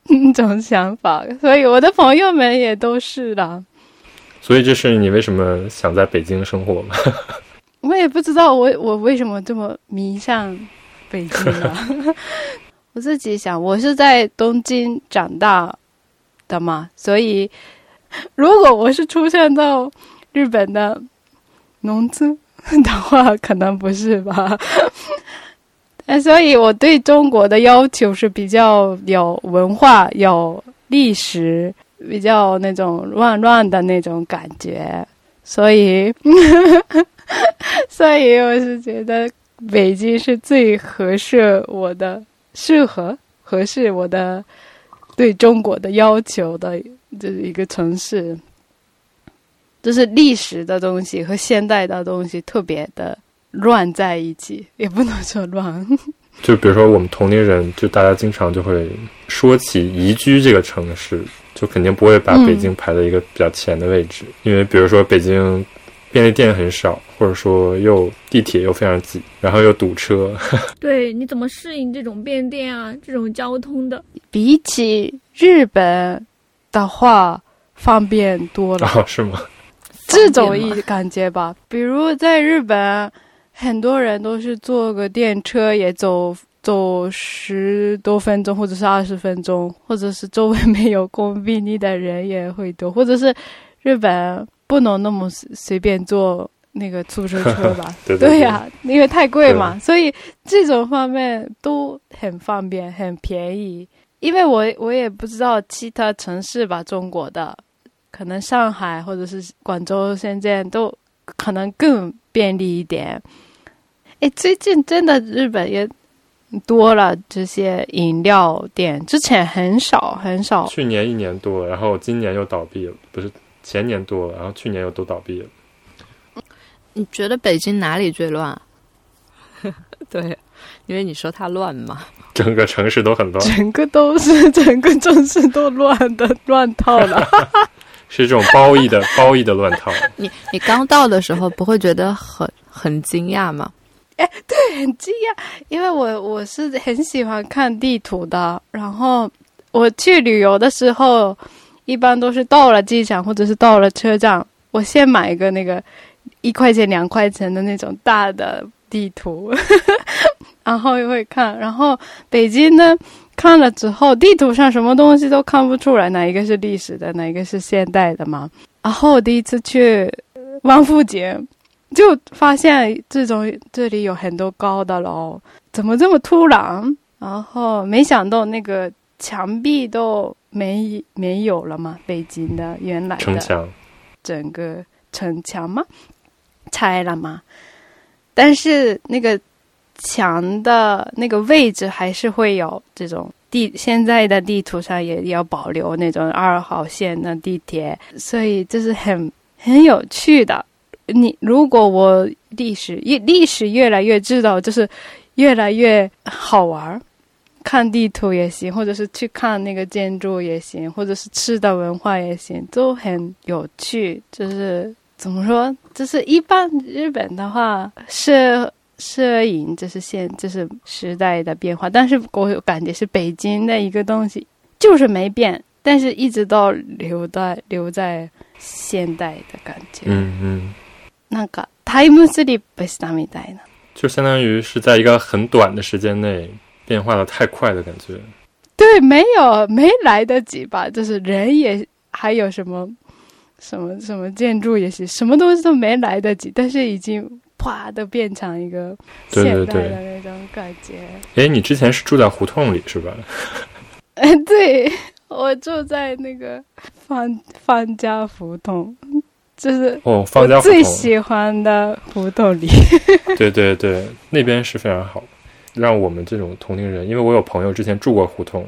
那种想法，所以我的朋友们也都是啦。所以这是你为什么想在北京生活吗？我也不知道我我为什么这么迷上北京啊。我自己想，我是在东京长大的嘛，所以如果我是出现到日本的农村。的话可能不是吧，所以我对中国的要求是比较有文化、有历史比较那种乱乱的那种感觉，所以，所以我是觉得北京是最合适我的，适合合适我的对中国的要求的，就是一个城市。就是历史的东西和现代的东西特别的乱在一起，也不能说乱。就比如说我们同龄人，就大家经常就会说起宜居这个城市，就肯定不会把北京排在一个比较前的位置，因为比如说北京便利店很少，或者说又地铁又非常挤，然后又堵车。对，你怎么适应这种便利店啊？这种交通的？比起日本的话，方便多了。哦，是吗？这种一感觉吧，比如在日本，很多人都是坐个电车也走走十多分钟，或者是二十分钟，或者是周围没有公便利的人也会多，或者是日本不能那么随便坐那个出租车吧？对呀，因为太贵嘛，所以这种方面都很方便，很便宜。因为我我也不知道其他城市吧，中国的。可能上海或者是广州、深圳都可能更便利一点。哎，最近真的日本也多了这些饮料店，之前很少很少。去年一年多，然后今年又倒闭了，不是前年多，然后去年又都倒闭了。你觉得北京哪里最乱？对，因为你说它乱嘛。整个城市都很乱，整个都是整个城市都乱的乱套了。是这种褒义的 褒义的乱套。你你刚到的时候不会觉得很很惊讶吗？哎，对，很惊讶，因为我我是很喜欢看地图的。然后我去旅游的时候，一般都是到了机场或者是到了车站，我先买一个那个一块钱两块钱的那种大的地图，然后又会看。然后北京呢？看了之后，地图上什么东西都看不出来，哪一个是历史的，哪一个是现代的嘛。然后我第一次去王府井，就发现这种这里有很多高的楼，怎么这么突然？然后没想到那个墙壁都没没有了嘛，北京的原来的城墙，整个城墙吗？拆了吗？但是那个。墙的那个位置还是会有这种地，现在的地图上也要保留那种二号线的地铁，所以这是很很有趣的。你如果我历史越历史越来越知道，就是越来越好玩儿。看地图也行，或者是去看那个建筑也行，或者是吃的文化也行，都很有趣。就是怎么说，就是一般日本的话是。摄影这是现这是时代的变化，但是我感觉是北京的一个东西，就是没变，但是一直都留在留在现代的感觉。嗯嗯，那个 time sleep 是啥みたい就相当于是在一个很短的时间内变化的太快的感觉。对，没有没来得及吧？就是人也还有什么什么什么建筑也是什么东西都没来得及，但是已经。 哗的变成一个现代的那种感觉。哎，你之前是住在胡同里是吧？哎，对我住在那个方方家胡同，就是哦，方家最喜欢的胡同里。对对对，那边是非常好，让我们这种同龄人，因为我有朋友之前住过胡同，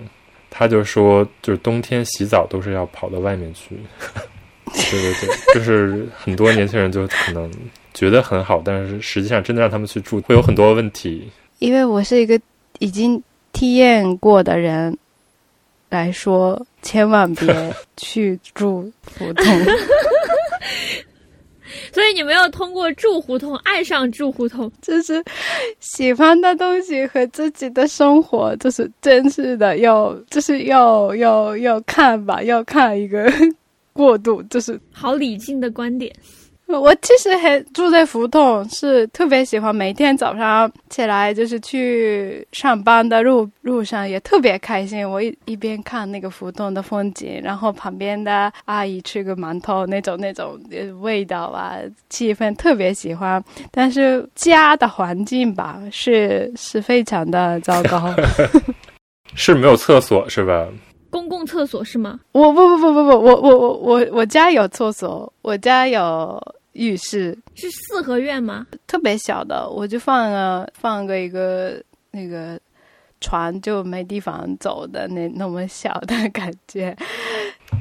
他就说，就是冬天洗澡都是要跑到外面去。对对对，就是很多年轻人就可能。觉得很好，但是实际上真的让他们去住，会有很多问题。因为我是一个已经体验过的人来说，千万别去住胡同。所以你没有通过住胡同爱上住胡同，就是喜欢的东西和自己的生活，就是真实的要，就是要要要看吧，要看一个过渡，就是好理性的观点。我其实很住在胡同，是特别喜欢每天早上起来就是去上班的路路上也特别开心。我一一边看那个胡同的风景，然后旁边的阿姨吃个馒头，那种那种味道啊，气氛特别喜欢。但是家的环境吧，是是非常的糟糕，是没有厕所是吧？公共厕所是吗？我不不不不不，我我我我我家有厕所，我家有浴室，是四合院吗？特别小的，我就放了放个一个那个船就没地方走的那那么小的感觉。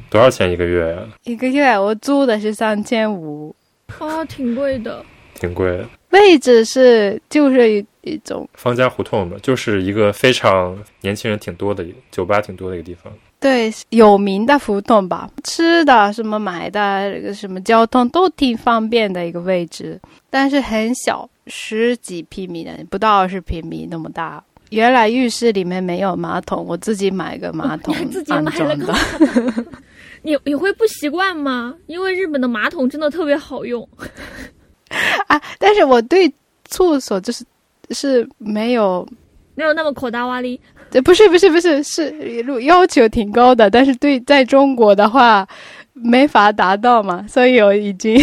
多少钱一个月呀？一个月我租的是三千五，啊，挺贵的。挺贵的。位置是就是一一种方家胡同嘛，就是一个非常年轻人挺多的一个酒吧，挺多的一个地方。对有名的胡同吧，吃的什么买的什么交通都挺方便的一个位置，但是很小，十几平米的，不到二十平米那么大。原来浴室里面没有马桶，我自己买个马桶 自己安买了个装的。你你会不习惯吗？因为日本的马桶真的特别好用。啊，但是我对厕所就是是没有，没有那么口大瓦力。不是不是不是是要求挺高的，但是对在中国的话没法达到嘛，所以我已经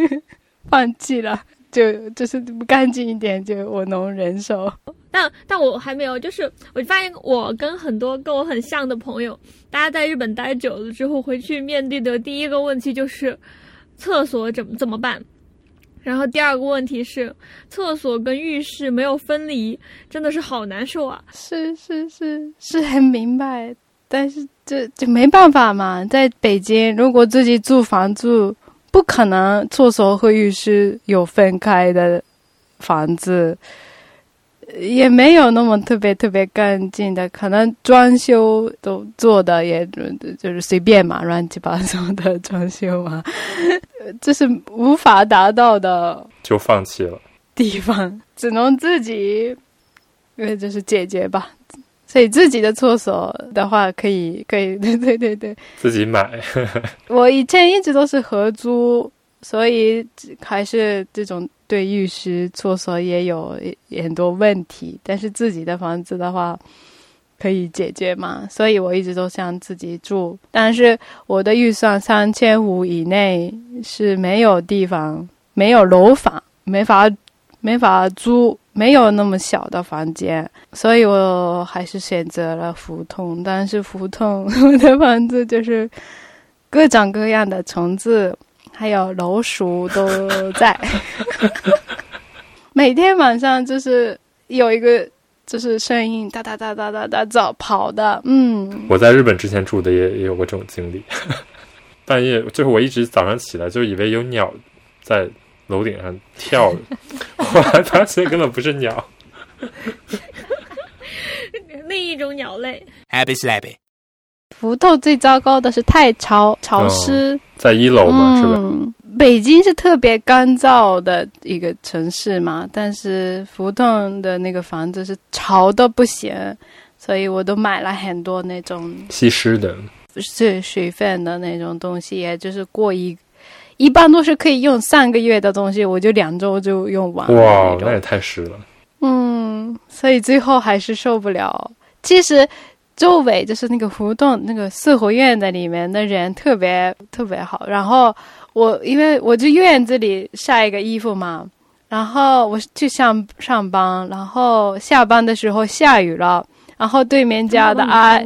放弃了，就就是不干净一点就我能忍受。但但我还没有，就是我发现我跟很多跟我很像的朋友，大家在日本待久了之后，回去面对的第一个问题就是厕所怎么怎么办。然后第二个问题是，厕所跟浴室没有分离，真的是好难受啊！是是是是很明白，但是这就没办法嘛，在北京如果自己租房住，不可能厕所和浴室有分开的房子，也没有那么特别特别干净的，可能装修都做的也就是随便嘛，乱七八糟的装修嘛，这是无法达到的。就放弃了。地方，只能自己，呃，就是解决吧。所以自己的厕所的话，可以，可以，对对对对。自己买，我以前一直都是合租，所以还是这种对浴室、厕所也有很多问题。但是自己的房子的话，可以解决嘛，所以我一直都想自己住。但是我的预算三千五以内是没有地方，没有楼房，没法没法租，没有那么小的房间，所以我还是选择了胡同。但是胡同 我的房子就是各种各样的虫子，还有老鼠都在，每天晚上就是有一个就是声音哒哒哒哒哒哒走跑的，嗯，我在日本之前住的也也有过这种经历，半夜就是我一直早上起来就以为有鸟在楼顶上跳，后来发现根本不是鸟。另一种鸟类，Happy slappy. 福豆最糟糕的是太潮潮湿，在一楼嘛，是吧？嗯，北京是特别干燥的一个城市嘛，但是福洞的那个房子是潮的不行，所以我都买了很多那种吸湿的，是水分的那种东西，也就是过一，一般都是可以用三个月的东西，我就两周就用完哇那也太湿了。嗯，所以最后还是受不了。其实周围就是那个胡同、那个四合院的里面的人特别特别好。然后我因为我就院子里晒一个衣服嘛，然后我去上上班，然后下班的时候下雨了。然后对面家的阿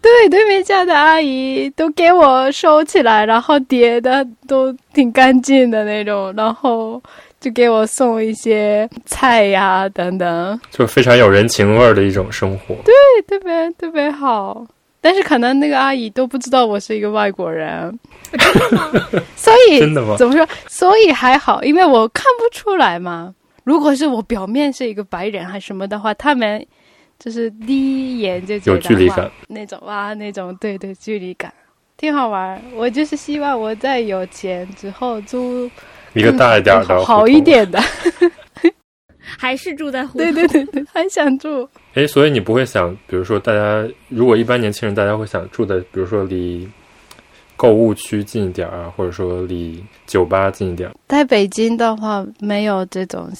对对面家的阿姨都给我收起来，然后叠的都挺干净的那种，然后就给我送一些菜呀等等，就非常有人情味儿的一种生活。对，特别特别好。但是可能那个阿姨都不知道我是一个外国人，所以真的吗？怎么说？所以还好，因为我看不出来嘛。如果是我表面是一个白人还是什么的话，他们就是第一眼就觉得有距离感那种哇那种对对距离感，挺好玩。我就是希望我在有钱之后租一个大一点的，嗯好一。点的。还是住在胡对同。对对对，还想住。哎，所以你不会想，比如说大家如果一般年轻人，大家会想住的，比如说离购物区近一点啊，或者说离酒吧近一点。在北京的话，没有这种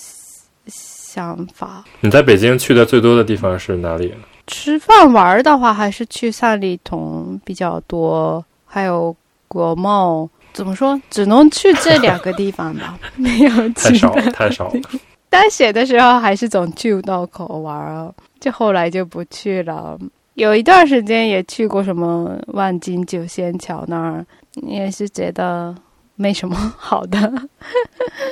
想法。你在北京去的最多的地方是哪里？吃饭玩儿的话，还是去三里屯比较多，还有国贸。怎么说？只能去这两个地方吧，没有太少了，其他。太少了。大学的时候还是总去道口玩儿，就后来就不去了。有一段时间也去过什么万金九仙桥那儿，也是觉得没什么好的。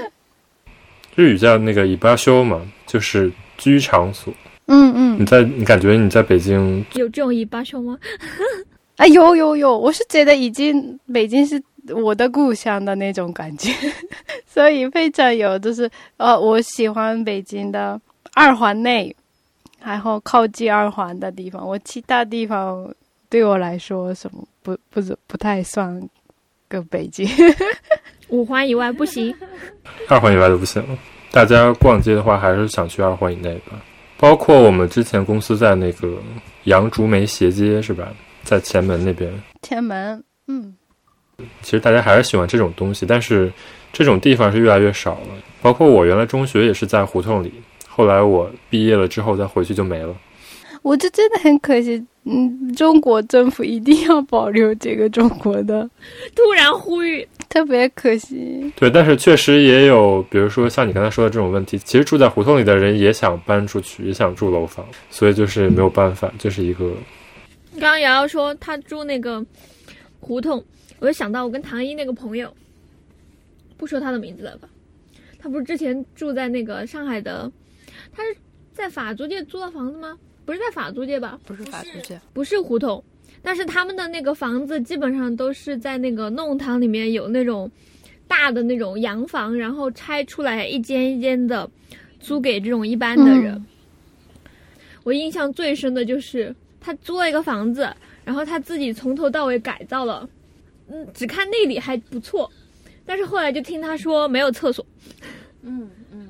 日语叫那个伊巴修嘛，就是居场所。嗯嗯你，在你感觉你在北京有这种伊巴修吗？啊有有有，我是觉得已经北京是我的故乡的那种感觉，所以非常有就是呃，我喜欢北京的二环内，然后靠近二环的地方，我其他地方对我来说什么不不是不太算个北京。五环以外不行。二环以外都不行。大家逛街的话，还是想去二环以内吧。包括我们之前公司在那个杨竹梅斜街是吧，在前门那边。前门，嗯，其实大家还是喜欢这种东西，但是这种地方是越来越少了。包括我原来中学也是在胡同里，后来我毕业了之后再回去就没了。我就真的很可惜，嗯，中国政府一定要保留这个中国的，突然呼吁，特别可惜。对，但是确实也有，比如说像你刚才说的这种问题，其实住在胡同里的人也想搬出去，也想住楼房，所以就是没有办法，这是一个刚刚瑶瑶说她住那个胡同，我就想到我跟唐一那个朋友，不说他的名字了吧？他不是之前住在那个上海的，他是在法租界租的房子吗？不是在法租界吧？不是法租界，不是胡同，但是他们的那个房子基本上都是在那个弄堂里面有那种大的那种洋房，然后拆出来一间一间的租给这种一般的人。嗯我印象最深的就是他租了一个房子，然后他自己从头到尾改造了，嗯，只看内里还不错，但是后来就听他说没有厕所，嗯嗯，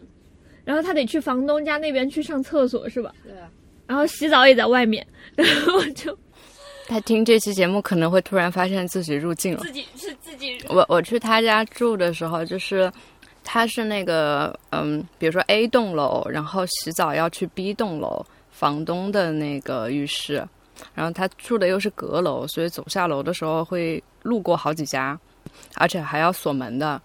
然后他得去房东家那边去上厕所是吧？对啊。然后洗澡也在外面，然后我就他听这期节目可能会突然发现自己入境了。自己是自己我我去他家住的时候，就是他是那个嗯，比如说 A 栋楼，然后洗澡要去 B 栋楼房东的那个浴室，然后他住的又是阁楼，所以走下楼的时候会路过好几家，而且还要锁门的，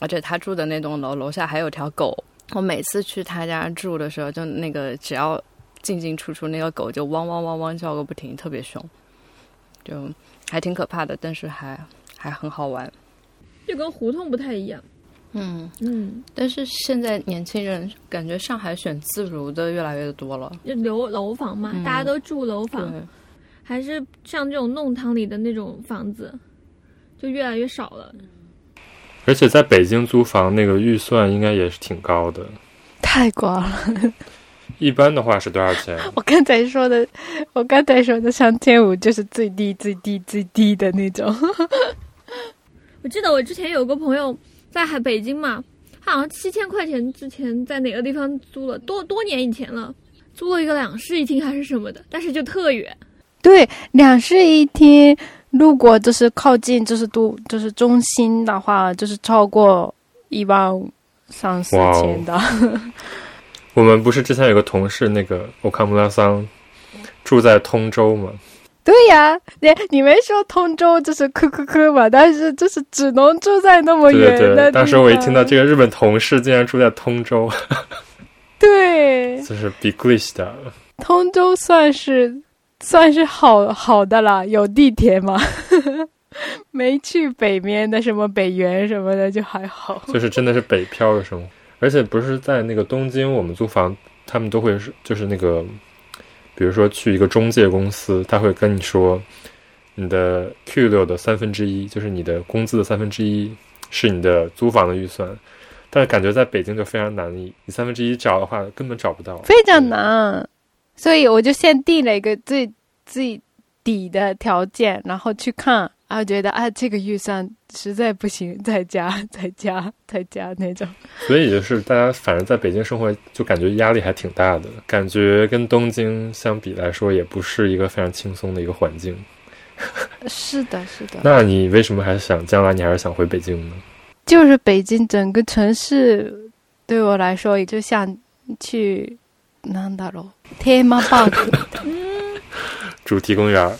而且他住的那栋楼楼下还有条狗。我每次去他家住的时候，就那个只要进进出出，那个狗就汪汪汪汪叫个不停，特别凶，就还挺可怕的，但是还还很好玩。就跟胡同不太一样。嗯，嗯，但是现在年轻人感觉上海选自如的越来越多了。就楼楼房嘛，嗯大家都住楼房，还是像这种弄堂里的那种房子，就越来越少了。而且在北京租房那个预算应该也是挺高的，太高了！一般的话是多少钱？我刚才说的，我刚才说的三千五就是最低、最低、最低的那种。我记得我之前有个朋友在海北京嘛，他好像七千块钱之前在哪个地方租了，多多年以前了，租了一个两室一厅还是什么的，但是就特远。对，两室一厅，如果就是靠近就是都就是中心的话，就是超过一万三四千的。我们不是之前有个同事，那个欧卡姆拉桑，住在通州嘛？对呀，你你没说通州就是科科科嘛，但是就是只能住在那么远的对对，当时我一听到，这个日本同事竟然住在通州，对，就是比克利西的。通州算是算是好好的了，有地铁嘛。没去北面的什么北园什么的就还好。就是真的是北漂的生活，而且不是在那个东京，我们租房，他们都会是就是那个，比如说去一个中介公司，他会跟你说，你的 Q 六的三分之一，就是你的工资的三分之一是你的租房的预算，但是感觉在北京就非常难以，你三分之一找的话根本找不到，非常难，所以我就先定了一个最最底的条件，然后去看，然后觉得啊这个预算实在不行，再加再加再加那种。所以就是大家反正在北京生活就感觉压力还挺大的，感觉跟东京相比来说也不是一个非常轻松的一个环境。是的，是的，那你为什么还想将来你还是想回北京呢？就是北京整个城市对我来说，也就像去なんだろうテーマパーク。主题公园儿，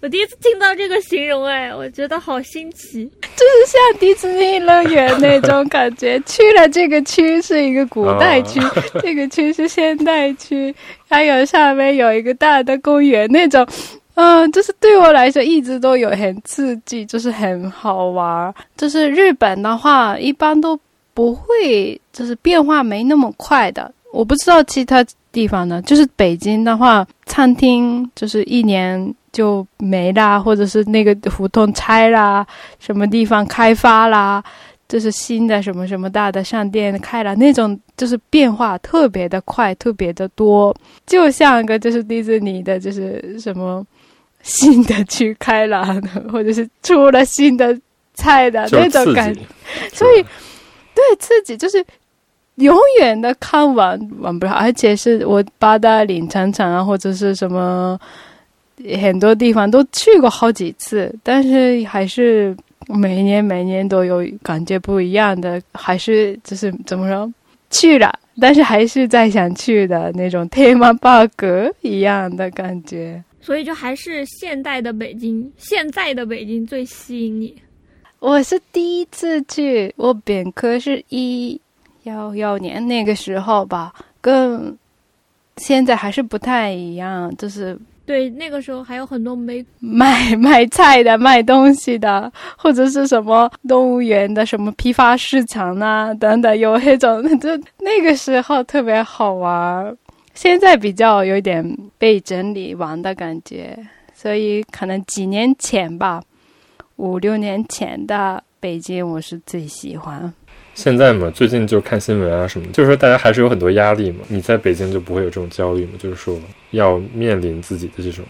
我第一次听到这个形容，哎，我觉得好新奇。就是像迪士尼乐园那种感觉。去了这个区是一个古代区，这个区是现代区，还有下面有一个大的公园那种。嗯，就是对我来说一直都有很刺激，就是很好玩。就是日本的话，一般都不会，就是变化没那么快的。我不知道其他地方呢，就是北京的话，餐厅就是一年就没啦，或者是那个胡同拆啦，什么地方开发啦，就是新的什么什么大的商店开了，那种就是变化特别的快，特别的多，就像个就是迪士尼的，就是什么新的区开了，或者是出了新的菜的那种感觉，所以对自己就是。永远的看完完不了，而且是我八达岭长城啊，或者是什么很多地方都去过好几次，但是还是每年每年都有感觉不一样的，还是就是怎么说去了，但是还是在想去的那种天马 bug 一样的感觉。所以就还是现代的北京，现在的北京最吸引你。我是第一次去，我本科是一。幺幺年那个时候吧，跟现在还是不太一样。就是对那个时候还有很多没 卖卖菜的、卖东西的，或者是什么动物园的什么批发市场啊等等，有那种 就那个时候特别好玩。现在比较有点被整理完的感觉，所以可能几年前吧，五六年前的北京我是最喜欢。现在嘛，最近就看新闻啊什么，就是说大家还是有很多压力嘛。你在北京就不会有这种焦虑嘛？就是说要面临自己的这种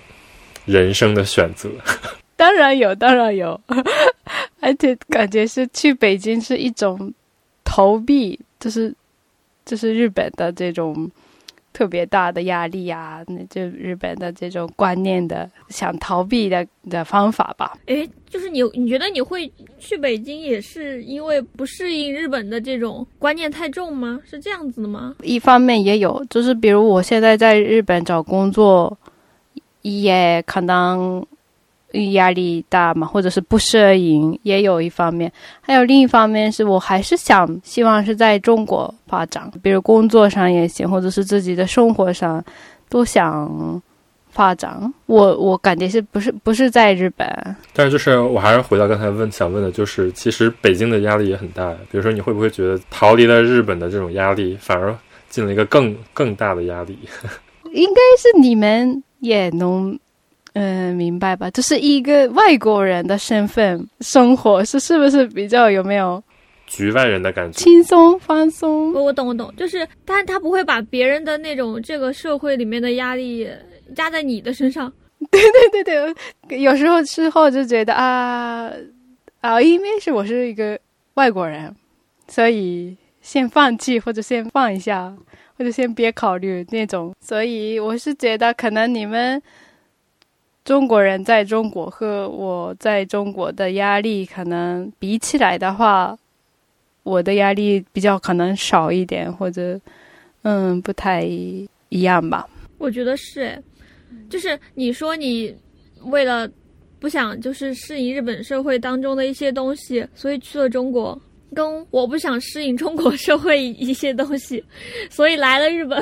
人生的选择。当然有，当然有，而且感觉是去北京是一种逃避，就是就是日本的这种。特别大的压力呀，那就日本的这种观念的想逃避的的方法吧。诶，就是你，你觉得你会去北京也是因为不适应日本的这种观念太重吗？是这样子的吗？一方面也有，就是比如我现在在日本找工作，也可能。压力大嘛，或者是不适应，也有一方面；还有另一方面，是我还是想希望是在中国发展，比如工作上也行，或者是自己的生活上都想发展。我我感觉是不是不是在日本？但是就是我还是回到刚才问想问的，就是其实北京的压力也很大。比如说，你会不会觉得逃离了日本的这种压力，反而进了一个更更大的压力？应该是你们也能。嗯，明白吧？就是一个外国人的身份生活，是是不是比较有没有局外人的感觉？轻松放松。我我懂我懂，就是，但他不会把别人的那种这个社会里面的压力加在你的身上。对对对对，有时候之后就觉得啊啊，因为是我是一个外国人，所以先放弃或者先放一下，或者先别考虑那种。所以我是觉得可能你们。中国人在中国和我在中国的压力可能比起来的话，我的压力比较可能少一点，或者嗯不太一样吧。我觉得是，就是你说你为了不想就是适应日本社会当中的一些东西，所以去了中国，跟我不想适应中国社会一些东西，所以来了日本，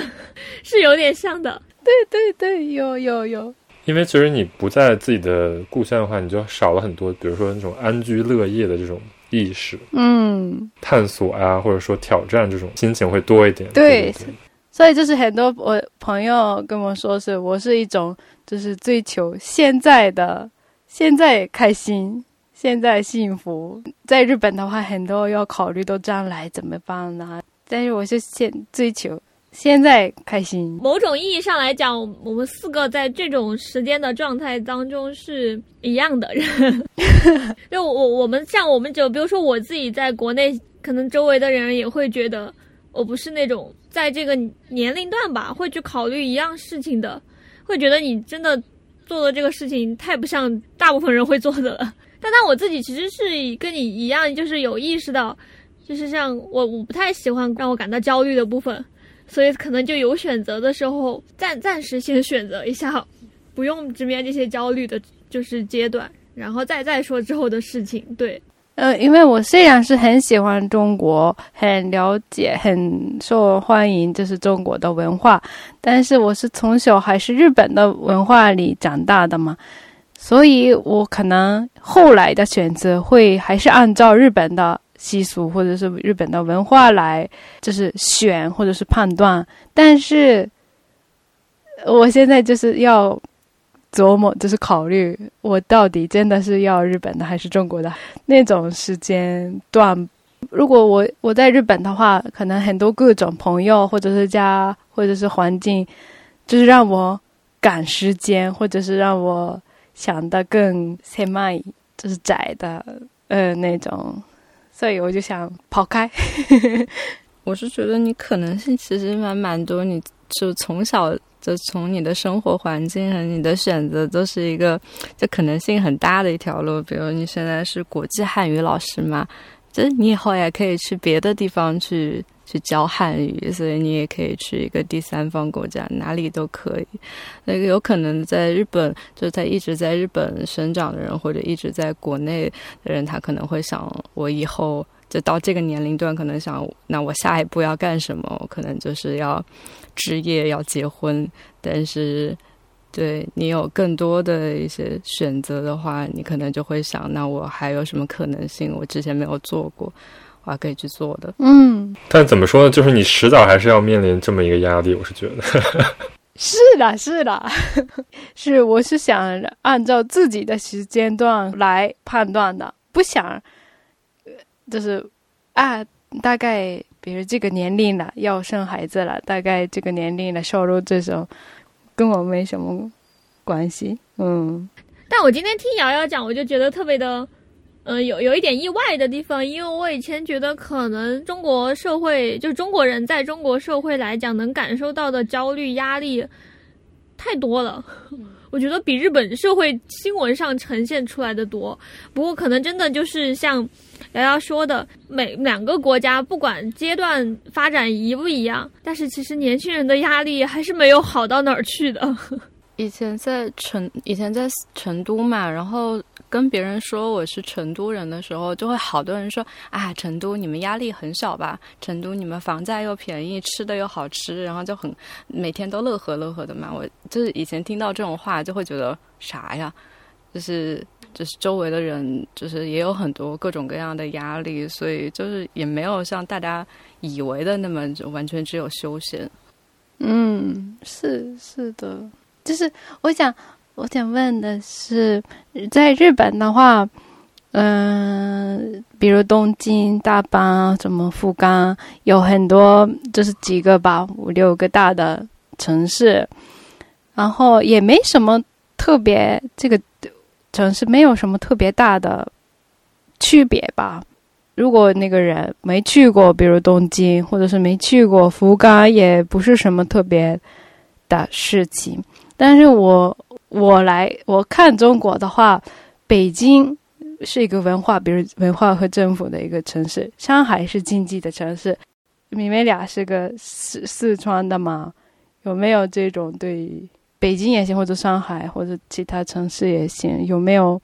是有点像的。对对对，有有有。因为其实你不在自己的故乡的话，你就少了很多，比如说那种安居乐业的这种意识，嗯，探索啊，或者说挑战这种心情会多一点。对，所以就是很多我朋友跟我说，是我是一种就是追求现在的现在开心，现在幸福。在日本的话，很多要考虑到将来怎么办呢？但是我是现追求。现在开心。某种意义上来讲，我们四个在这种时间的状态当中是一样的人。就我我们像我们就比如说我自己在国内，可能周围的人也会觉得我不是那种在这个年龄段吧，会去考虑一样事情的，会觉得你真的做的这个事情太不像大部分人会做的了。但但我自己其实是跟你一样，就是有意识到，就是像我我不太喜欢让我感到焦虑的部分。所以可能就有选择的时候，暂暂时先选择一下，不用直面这些焦虑的，就是阶段，然后再再说之后的事情。对，呃，因为我虽然是很喜欢中国，很了解、很受欢迎，就是中国的文化，但是我是从小还是日本的文化里长大的嘛，所以我可能后来的选择会还是按照日本的习俗或者是日本的文化来，就是选或者是判断。但是我现在就是要。琢磨就是考虑，我到底真的是要日本的还是中国的那种时间段。如果我我在日本的话，可能很多各种朋友或者是家或者是环境，就是让我赶时间，或者是让我想的更狭隘，就是窄的呃那种，所以我就想跑开。我是觉得你可能性其实蛮蛮多，你就从小。就从你的生活环境和你的选择，都是一个就可能性很大的一条路。比如你现在是国际汉语老师嘛，你以后也可以去别的地方去去教汉语，所以你也可以去一个第三方国家，哪里都可以。那个有可能在日本，就在一直在日本生长的人，或者一直在国内的人，他可能会想，我以后就到这个年龄段，可能想，那我下一步要干什么？我可能就是要。职业要结婚，但是对你有更多的一些选择的话，你可能就会想，那我还有什么可能性？我之前没有做过，我还可以去做的。嗯，但怎么说呢？就是你迟早还是要面临这么一个压力，我是觉得。是的，是的，是我是想按照自己的时间段来判断的，不想就是啊，大概。比如这个年龄了，要生孩子了，大概这个年龄了，收入这种，跟我没什么关系。嗯，但我今天听瑶瑶讲，我就觉得特别的，嗯，有有一点意外的地方，因为我以前觉得可能中国社会，就中国人在中国社会来讲，能感受到的焦虑压力太多了。我觉得比日本社会新闻上呈现出来的多。不过可能真的就是像。瑶瑶说的，每两个国家不管阶段发展一不一样，但是其实年轻人的压力还是没有好到哪儿去的。以前在成，以前在成都嘛，然后跟别人说我是成都人的时候，就会好多人说啊，成都你们压力很小吧？成都你们房价又便宜，吃的又好吃，然后就很每天都乐呵乐呵的嘛。我就是以前听到这种话，就会觉得啥呀？就是。就是周围的人，就是也有很多各种各样的压力，所以就是也没有像大家以为的那么就完全只有休闲。嗯，是是的，就是我想我想问的是，在日本的话，嗯，比如东京、大阪、什么福冈，有很多就是几个吧，五六个大的城市，然后也没什么特别这个。城市没有什么特别大的区别吧。如果那个人没去过，比如东京，或者是没去过福冈，也不是什么特别的事情。但是我我来我看中国的话，北京是一个文化，比如文化和政府的一个城市；上海是经济的城市。你们俩是个四四川的吗？有没有这种对？北京也行，或者上海，或者其他城市也行。有没有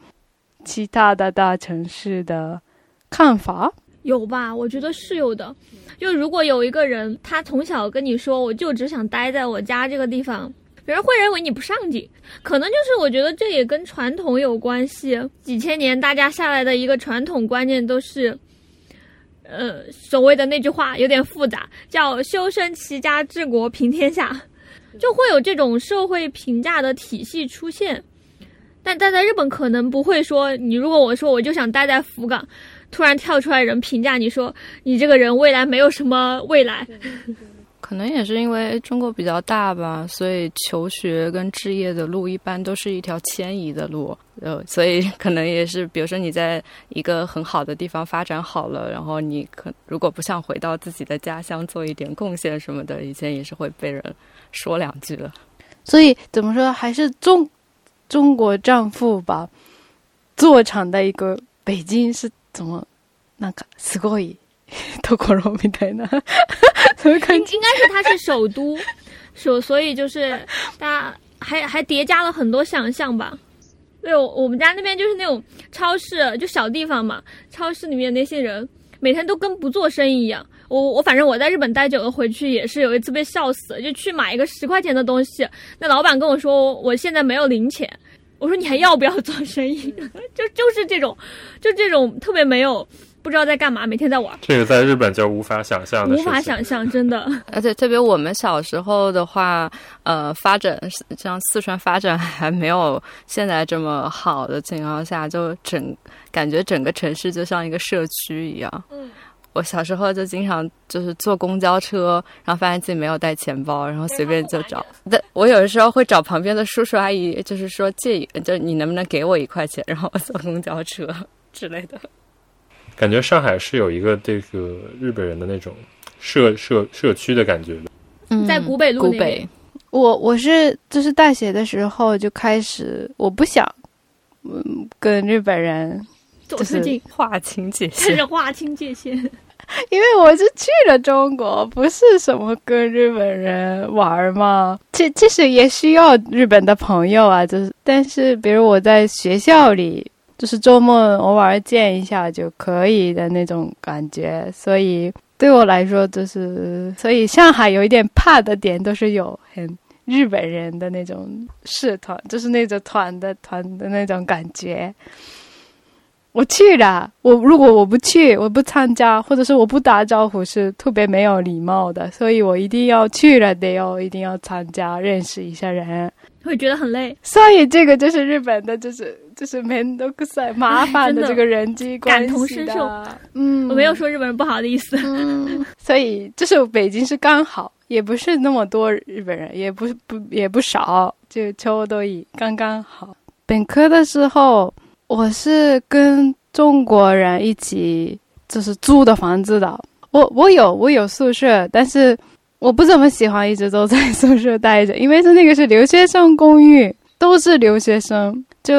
其他的大城市的看法？有吧？我觉得是有的。就如果有一个人，他从小跟你说，我就只想待在我家这个地方，别人会认为你不上进。可能就是我觉得这也跟传统有关系。几千年大家下来的一个传统观念都是，呃，所谓的那句话有点复杂，叫修身齐家治国平天下。就会有这种社会评价的体系出现，但但在日本可能不会说你。如果我说我就想待在福冈，突然跳出来人评价你说你这个人未来没有什么未来。可能也是因为中国比较大吧，所以求学跟置业的路一般都是一条迁移的路。呃，所以可能也是，比如说你在一个很好的地方发展好了，然后你可如果不想回到自己的家乡做一点贡献什么的，以前也是会被人。说两句了，所以怎么说还是中中国丈夫吧，做成的一个北京是怎么那个すごい ところみたいな，应应该是它是首都，所所以就是大家还还叠加了很多想象吧。 对，我我们家那边就是那种超市，就小地方嘛，超市里面那些人每天都跟不做生意一样。我我反正我在日本待久了，回去也是有一次被笑死，就去买一个十块钱的东西，那老板跟我说我现在没有零钱，我说你还要不要做生意？就就是这种，就这种特别没有。 不知道在干嘛，每天在玩。这个在日本就无法想象的，无法想象，真的。而且特别我们小时候的话，呃，发展像四川发展还没有现在这么好的情况下，就整感觉整个城市就像一个社区一样。嗯，我小时候就经常就是坐公交车，然后发现自己没有带钱包，然后随便就找。但我有的时候会找旁边的叔叔阿姨，就是说借，就你能不能给我一块钱，然后我坐公交车之类的。感觉上海是有一个这个日本人的那种社社社区的感觉的，在古北路古北。我我是就是大学的时候就开始，我不想嗯跟日本人就是划清界限，是 划清界限。因为我是去了中国，不是什么跟日本人玩嘛。其其实也需要日本的朋友啊，就是但是比如我在学校里。就是周末偶尔见一下就可以的那种感觉，所以对我来说就是，所以上海有一点怕的点都是有很日本人的那种社团，就是那种团的团的那种感觉。我去了，我如果我不去，我不参加，或者是我不打招呼，是特别没有礼貌的，所以我一定要去了，得要一定要参加，认识一下人。会觉得很累，所以这个就是日本的，就是就是面都可塞麻烦的这个人际关系感同身受，嗯，我没有说日本人不好的意思。嗯，所以就是北京是刚好，也不是那么多日本人，也不不也不少，就秋都已刚刚好。本科的时候，我是跟中国人一起就是租的房子的，我我有我有宿舍，但是。我不怎么喜欢一直都在宿舍待着，因为是那个是留学生公寓，都是留学生，就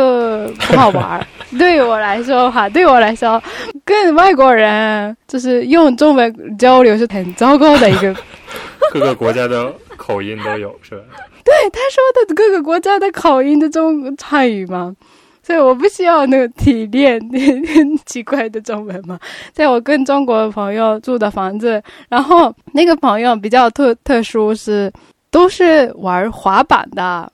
不好玩。对我来说哈，对我来说，跟外国人就是用中文交流是很糟糕的一个。各个国家的口音都有是吧？对，他说的各个国家的口音的中汉语吗？所以我不需要那个提炼 奇怪的中文嘛。在我跟中国朋友住的房子，然后那个朋友比较特特殊，是都是玩滑板的。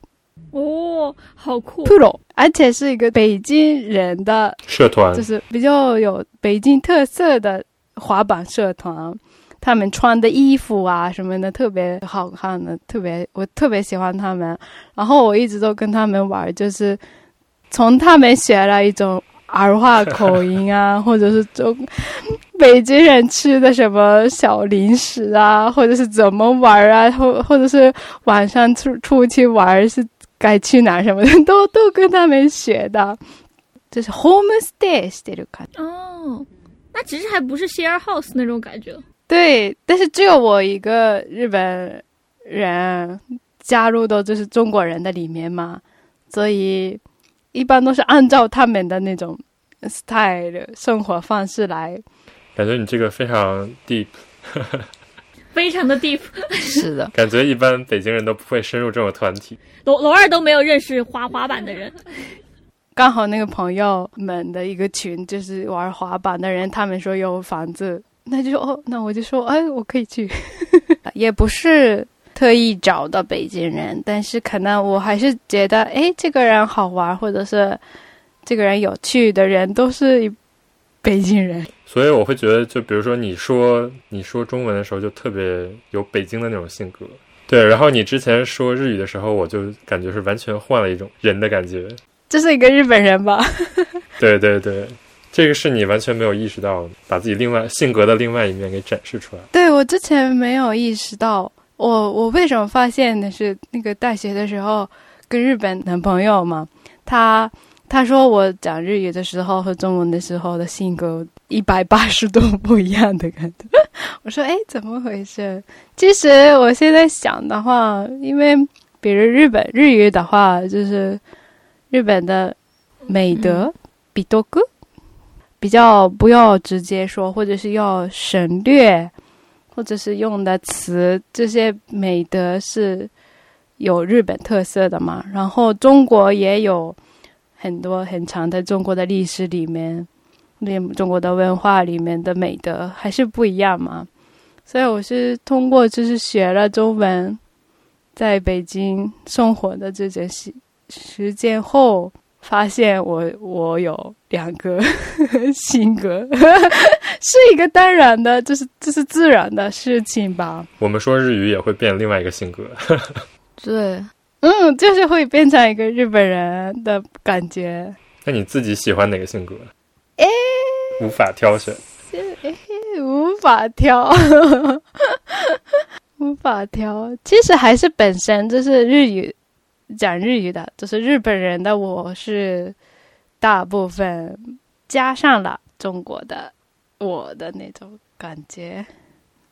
哦，好酷！Pro，而且是一个北京人的社团，就是比较有北京特色的滑板社团。他们穿的衣服啊什么的特别好看的，特别我特别喜欢他们。然后我一直都跟他们玩，就是。从他们学了一种儿化口音啊，或者是中北京人吃的什么小零食啊，或者是怎么玩啊，或或者是晚上出出去玩是该去哪什么的，都都跟他们学的，就是 homestay 这种感觉。哦，那其实还不是 share house 那种感觉。对，但是只有我一个日本人加入到就是中国人的里面嘛，所以。一般都是按照他们的那种 style 生活方式来。感觉你这个非常 deep，非常的 deep。是的，感觉一般北京人都不会深入这种团体。罗罗二都没有认识滑滑板的人。刚好那个朋友们的一个群就是玩滑板的人，他们说有房子，那就说哦，那我就说哎，我可以去。也不是。特意找到北京人，但是可能我还是觉得，哎，这个人好玩，或者是这个人有趣的人，都是北京人。所以我会觉得，就比如说你说你说中文的时候，就特别有北京的那种性格。对，然后你之前说日语的时候，我就感觉是完全换了一种人的感觉。这是一个日本人吧？对对对，这个是你完全没有意识到，把自己另外性格的另外一面给展示出来。对我之前没有意识到。我我为什么发现的是那个大学的时候跟日本男朋友嘛，他他说我讲日语的时候和中文的时候的性格一百八十度不一样的感觉。我说哎，怎么回事？其实我现在想的话，因为比如日本日语的话，就是日本的美德比多哥比较不要直接说，或者是要省略。或者是用的词，这些美德是有日本特色的嘛？然后中国也有很多很长的中国的历史里面，那中国的文化里面的美德还是不一样嘛。所以我是通过就是学了中文，在北京生活的这件时时间后，发现我我有两个 性格，是一个当然的，就是这是自然的事情吧。我们说日语也会变另外一个性格，对，嗯，就是会变成一个日本人的感觉。那你自己喜欢哪个性格？哎，无法挑选。哎无法挑，无法挑。其实还是本身就是日语讲日语的，就是日本人的我是大部分加上了中国的我的那种感觉。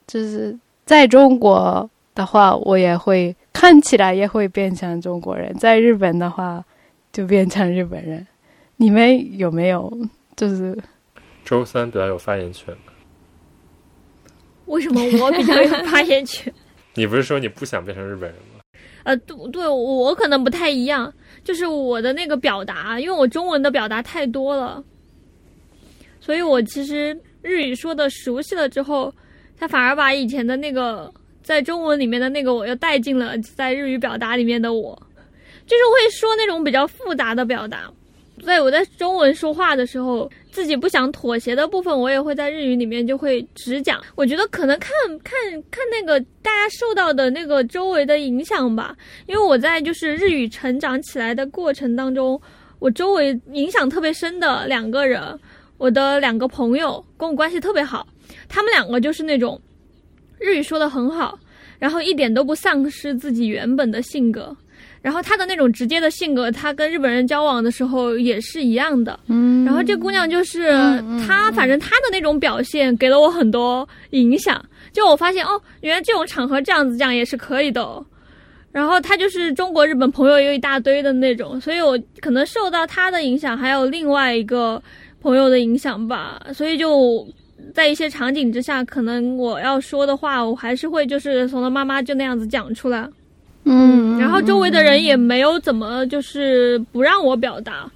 就是在中国的话，我也会看起来也会变成中国人；在日本的话，就变成日本人。你们有没有就是？周三比较有发言权。为什么我比较有发言权？你不是说你不想变成日本人吗？呃，对对，我可能不太一样，就是我的那个表达，因为我中文的表达太多了，所以我其实日语说的熟悉了之后，他反而把以前的那个在中文里面的那个我又带进了在日语表达里面的我，就是会说那种比较复杂的表达。所以我在中文说话的时候，自己不想妥协的部分，我也会在日语里面就会直讲。我觉得可能看看看那个大家受到的那个周围的影响吧，因为我在就是日语成长起来的过程当中，我周围影响特别深的两个人，我的两个朋友跟我关系特别好，他们两个就是那种日语说的很好，然后一点都不丧失自己原本的性格。然后她的那种直接的性格，她跟日本人交往的时候也是一样的。嗯，然后这姑娘就是她，反正她的那种表现给了我很多影响。就我发现哦，原来这种场合这样子讲也是可以的。哦。然后她就是中国日本朋友有一大堆的那种，所以我可能受到她的影响，还有另外一个朋友的影响吧。所以就在一些场景之下，可能我要说的话，我还是会就是从他妈妈就那样子讲出来。嗯，然后周围的人也没有怎么就是不让我表达。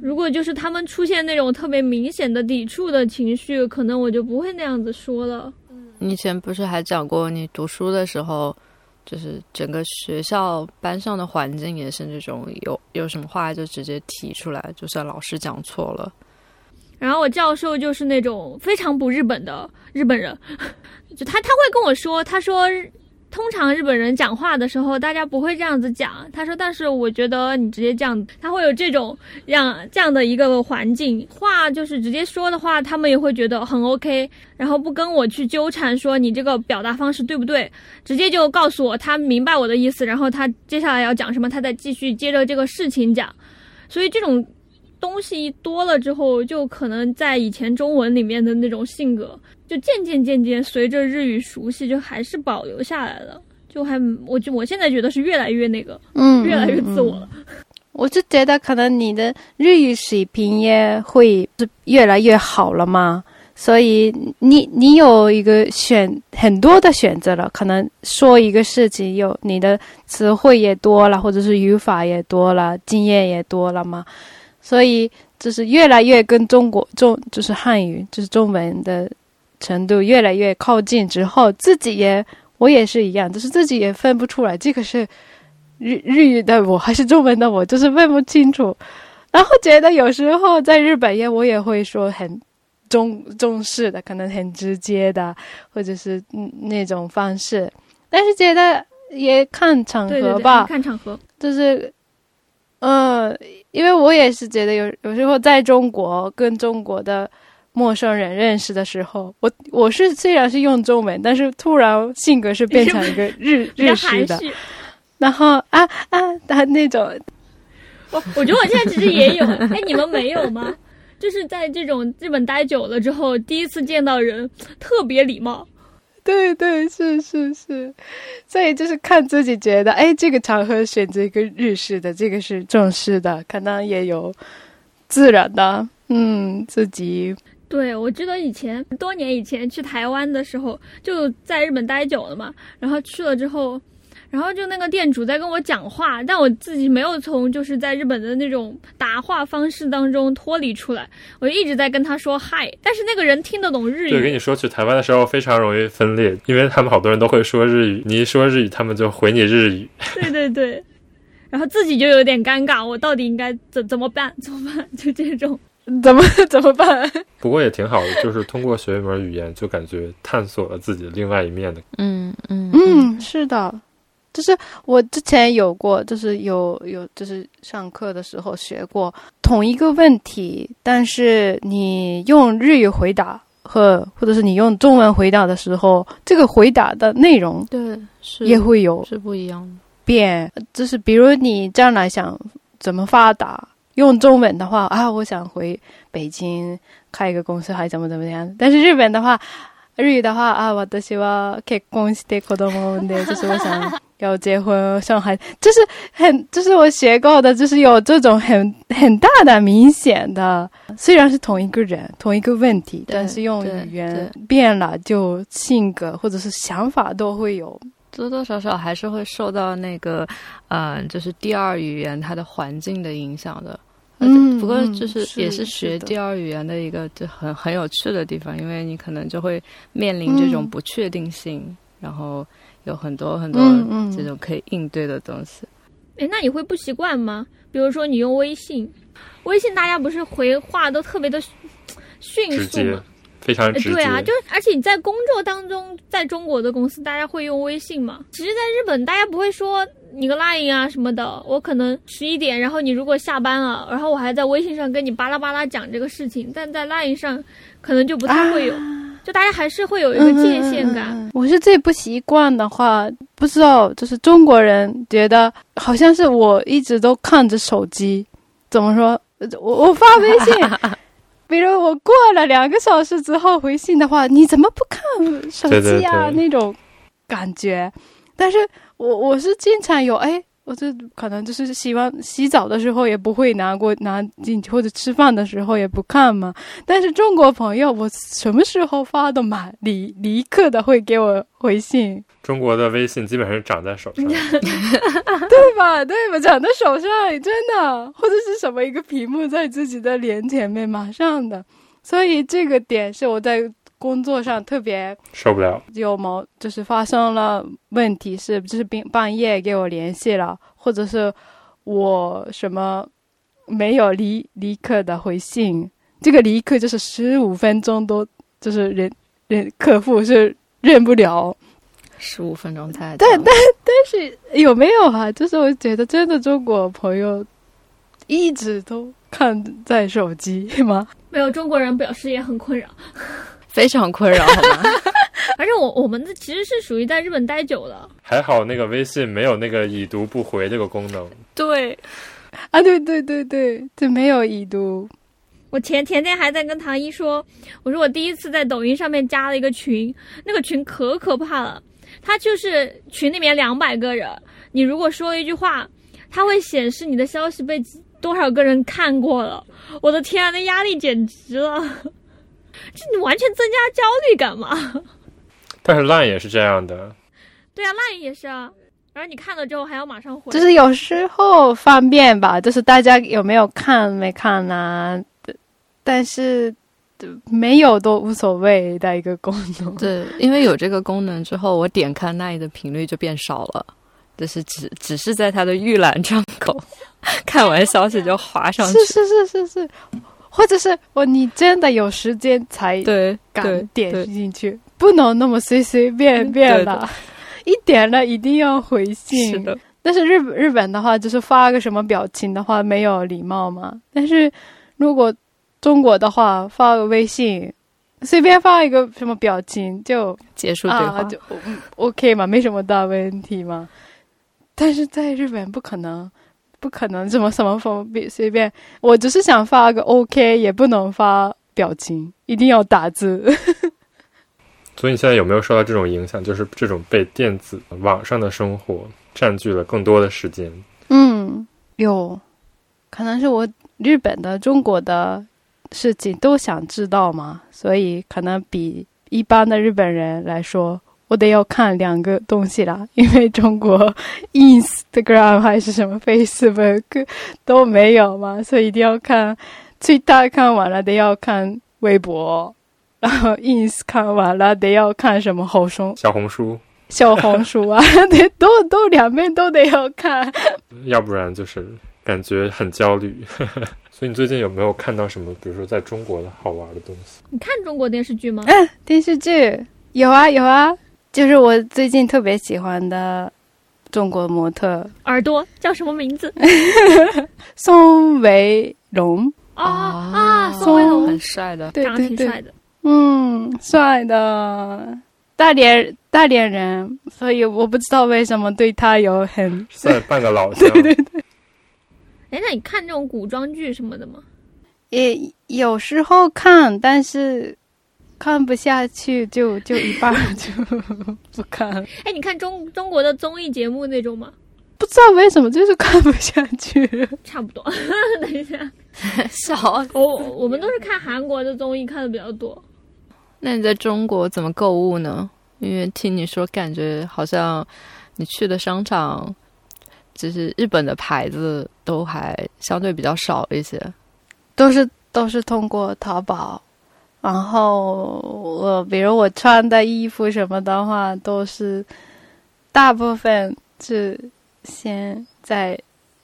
如果就是他们出现那种特别明显的抵触的情绪，可能我就不会那样子说了。你以前不是还讲过，你读书的时候，就是整个学校班上的环境也是这种有有什么话就直接提出来，就算老师讲错了。然后我教授就是那种非常不日本的日本人，就他他会跟我说，他说。通常日本人讲话的时候，大家不会这样子讲。他说：“但是我觉得你直接这样，他会有这种让这样的一个环境，话就是直接说的话，他们也会觉得很 OK。然后不跟我去纠缠，说你这个表达方式对不对，直接就告诉我他明白我的意思，然后他接下来要讲什么，他再继续接着这个事情讲。所以这种东西多了之后，就可能在以前中文里面的那种性格。”就渐渐渐渐随着日语熟悉，就还是保留下来了。就还，我就我现在觉得是越来越那个，嗯，越来越自我了。我就觉得可能你的日语水平也会是越来越好了嘛，所以你你有一个选很多的选择了，可能说一个事情有你的词汇也多了，或者是语法也多了，经验也多了嘛，所以就是越来越跟中国中就是汉语就是中文的。程度越来越靠近之后，自己也我也是一样，就是自己也分不出来这个是日日语的我还是中文的我，就是分不清楚。然后觉得有时候在日本也我也会说很中中式的，可能很直接的，或者是那种方式。但是觉得也看场合吧，看场合，就是嗯，因为我也是觉得有有时候在中国跟中国的。陌生人认识的时候，我我是虽然是用中文，但是突然性格是变成一个 日日式的，然后啊啊啊那种，我我觉得我现在其实也有，哎，你们没有吗？就是在这种日本待久了之后，第一次见到人特别礼貌，对对是是是，所以就是看自己觉得，哎，这个场合选择一个日式的，这个是正式的，可能也有自然的，嗯，自己。对，我记得以前多年以前去台湾的时候，就在日本待久了嘛，然后去了之后，然后就那个店主在跟我讲话，但我自己没有从就是在日本的那种答话方式当中脱离出来，我就一直在跟他说嗨，但是那个人听得懂日语。对，跟你说去台湾的时候非常容易分裂，因为他们好多人都会说日语，你一说日语，他们就回你日语。对对对，然后自己就有点尴尬，我到底应该怎怎么办？怎么办？就这种。怎么 怎么办？不过也挺好的，就是通过学一门语言，就感觉探索了自己另外一面的。嗯嗯嗯，是的，就是我之前有过，就是有有就是上课的时候学过同一个问题，但是你用日语回答和或者是你用中文回答的时候，这个回答的内容对是也会有是不一样的。变，就是比如你将来想怎么发达。用中文的话啊，我想回北京开一个公司，还怎么怎么样？但是日本的话，日语的话啊，我的希望結婚して子供を産んで，就是我想要结婚生孩子，就是很，就是我学过的，就是有这种很很大的明显的，虽然是同一个人同一个问题，但是用语言变了，就性格或者是想法都会有。多多少少还是会受到那个，嗯，就是第二语言它的环境的影响的。 嗯，不过就是也是学第二语言的一个就很很有趣的地方，因为你可能就会面临这种不确定性，然后有很多很多这种可以应对的东西。哎，那你会不习惯吗？比如说你用微信，微信大家不是回话都特别的迅速吗？非常直接，对啊，就是而且你在工作当中，在中国的公司，大家会用微信吗？其实，在日本，大家不会说你个 line 啊什么的。我可能十一点，然后你如果下班了，然后我还在微信上跟你巴拉巴拉讲这个事情，但在 line 上可能就不太会有，就大家还是会有一个界限感。我是最不习惯的话，不知道就是中国人觉得好像是我一直都看着手机，怎么说？我我发微信。比如我过了两个小时之后回信的话，你怎么不看手机啊？那种感觉，但是我我是经常有哎。我就可能就是希望洗澡的时候也不会拿过拿进去，或者吃饭的时候也不看嘛。但是中国朋友，我什么时候发的嘛，立立刻的会给我回信。中国的微信基本上是长在手上，对吧？对吧？长在手上，真的，或者是什么一个屏幕在自己的脸前面，马上的。所以这个点是我在。工作上特别受不了，有毛就是发生了问题，是就是半半夜给我联系了，或者是我什么没有离离刻的回信，这个离刻就是十五分钟都就是人人客户是认不了，十五分钟太但但但是有没有啊？就是我觉得真的中国朋友一直都看在手机吗？没有，中国人表示也很困扰。非常困扰，好吗？而且我我们这其实是属于在日本待久了，还好那个微信没有那个已读不回这个功能。对，啊，对对对对，对，没有已读。我前前天还在跟唐一说，我说我第一次在抖音上面加了一个群，那个群可可怕了，它就是群里面两百个人，你如果说一句话，它会显示你的消息被多少个人看过了。我的天啊，那压力简直了。这你完全增加焦虑感嘛？但是 Line 也是这样的。对啊，Line 也是啊。然后你看了之后还要马上回。就是有时候方便吧，就是大家有没有看没看呐？但是没有都无所谓的一个功能。对，因为有这个功能之后，我点开 Line 的频率就变少了。就是只只是在它的预览窗口看完消息就划上去。是是是是是。或者是我，你真的有时间才敢点进去，不能那么随随便便的，一点了一定要回信。是的，但是日日本的话，就是发个什么表情的话没有礼貌嘛。但是如果中国的话，发个微信，随便发一个什么表情就结束对话，就 OK 嘛，没什么大问题嘛。但是在日本不可能。不可能这么什么封闭随便，我只是想发个 OK，也不能发表情，一定要打字。所以你现在有没有受到这种影响？就是这种被电子网上的生活占据了更多的时间？嗯，有，可能是我日本的、中国的事情都想知道嘛，所以可能比一般的日本人来说，我得要看两个东西啦，因为中国 Instagram 还是什么 Facebook 都没有嘛，所以一定要看。最大看完了得要看微博，然后 ins 看完了得要看什么好书小红书，小红书啊，得都都两边都得要看，要不然就是感觉很焦虑。所以你最近有没有看到什么，比如说在中国的好玩的东西？你看中国电视剧吗？嗯，电视剧有啊有啊，就是我最近特别喜欢的中国模特耳朵叫什么名字？宋维龙。啊啊，宋威龙很帅的，长得挺帅的。嗯，帅的，大连大连人，所以我不知道为什么对他有很算半个老 乡。对对对。哎，那你看这种古装剧什么的吗？也有时候看，但是看不下去，就就一半就不看。哎，你看中中国的综艺节目那种吗？不知道为什么，就是看不下去。差不多。等一下，少我我们都是看韩国的综艺看的比较多。那你在中国怎么购物呢？因为听你说，感觉好像你去的商场，就是日本的牌子都还相对比较少一些，都是都是通过淘宝。然后我比如我穿的衣服什么的话，都是大部分是。先在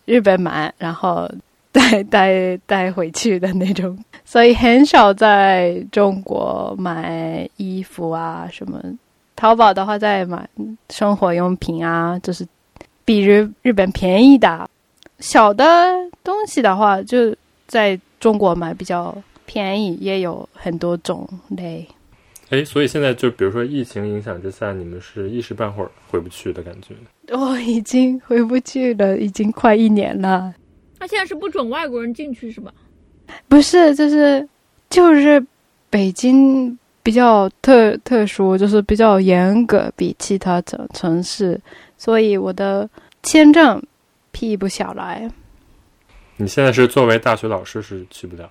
日本买，然后带 带带回去的那种，所以很少在中国买衣服啊什么。淘宝的话，在买生活用品啊，就是比日日本便宜的。小的东西的话，就在中国买比较便宜，也有很多种类。哎，所以现在就比如说疫情影响之下，你们是一时半会儿回不去的感觉。我已经回不去了，已经快一年了。那现在是不准外国人进去是吧？不是，就是就是北京比较特特殊，就是比较严格，比其他城城市，所以我的签证批不下来。你现在是作为大学老师是去不了。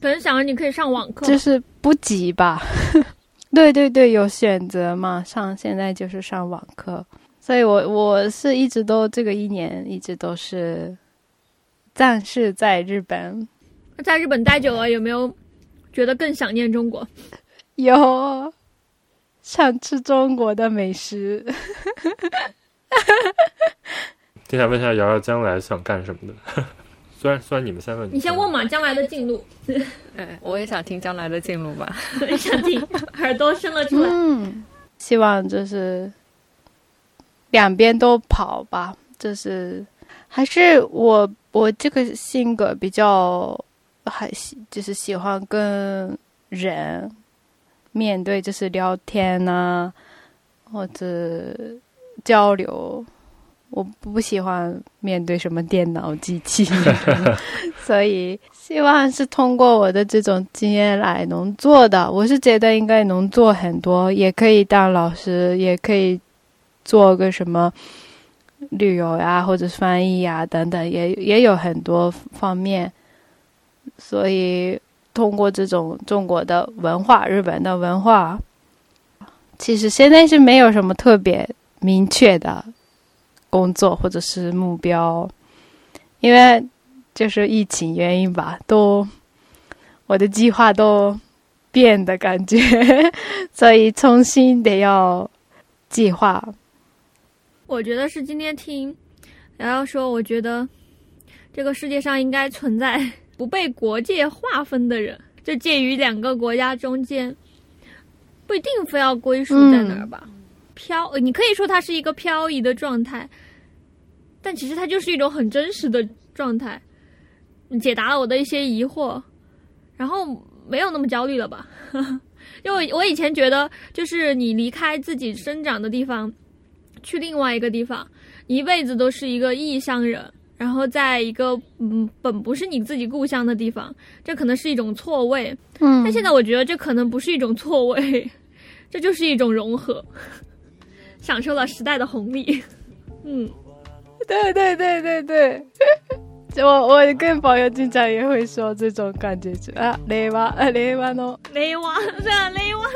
本想着你可以上网课，就是不急吧？对对对，有选择嘛？上现在就是上网课，所以我我是一直都这个一年一直都是暂时在日本。在日本待久了，有没有觉得更想念中国？有，想吃中国的美食。就想问一下瑶瑶将来想干什么的？虽然虽然你们三个，你先问嘛，将来的进路。哎，我也想听将来的进路吧，也想听，耳朵伸了出来。嗯，希望就是两边都跑吧，就是还是我我这个性格比较还喜，就是喜欢跟人面对，就是聊天呐，或者交流。我不喜欢面对什么电脑机器，所以希望是通过我的这种经验来能做的。我是觉得应该能做很多，也可以当老师，也可以做个什么旅游呀，或者翻译呀等等，也也有很多方面。所以通过这种中国的文化、日本的文化，其实现在是没有什么特别明确的。工作或者是目标，因为就是疫情原因吧，都我的计划都变的感觉，所以重新得要计划。我觉得是今天听瑶瑶说，我觉得这个世界上应该存在不被国界划分的人，就介于两个国家中间，不一定非要归属在哪儿吧。漂，你可以说它是一个漂移的状态，但其实它就是一种很真实的状态，解答了我的一些疑惑，然后没有那么焦虑了吧？因为我以前觉得，就是你离开自己生长的地方，去另外一个地方，一辈子都是一个异乡人，然后在一个嗯本不是你自己故乡的地方，这可能是一种错位。嗯，但现在我觉得这可能不是一种错位，这就是一种融合。享受了时代的红利，嗯，对对对对对，我我跟朋友经常也会说这种感觉，啊，雷瓦啊雷瓦诺雷瓦是啊雷瓦，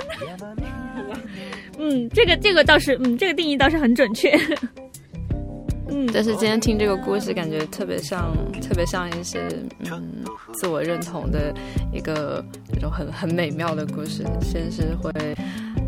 嗯，这个这个倒是，嗯，这个定义倒是很准确。嗯，但是今天听这个故事，感觉特别像，特别像一些嗯自我认同的一个这种很很美妙的故事。先是会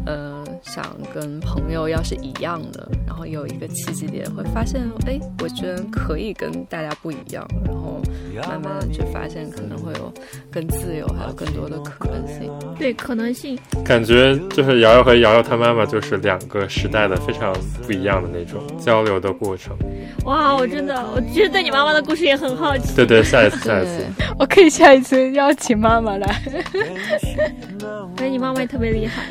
呃想跟朋友要是一样的，然后有一个契机点，会发现哎，我居然可以跟大家不一样，然后慢慢的去发现可能会有更自由，还有更多的可能性。对，可能性。感觉就是瑶瑶和瑶瑶她妈妈就是两个时代的非常不一样的那种交流的过程。哇，我真的，我其实对你妈妈的故事也很好奇。对对，下一次，下一次，我可以下一次邀请妈妈来。哎，你妈妈也特别厉害。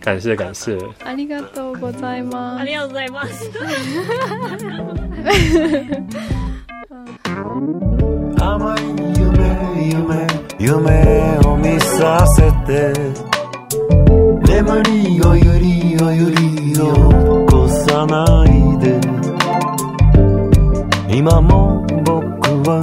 感谢感谢。ありがとうございます。ありがとうございます。甘い夢夢夢を見させて眠りをゆりをゆりを起こさないで今も僕は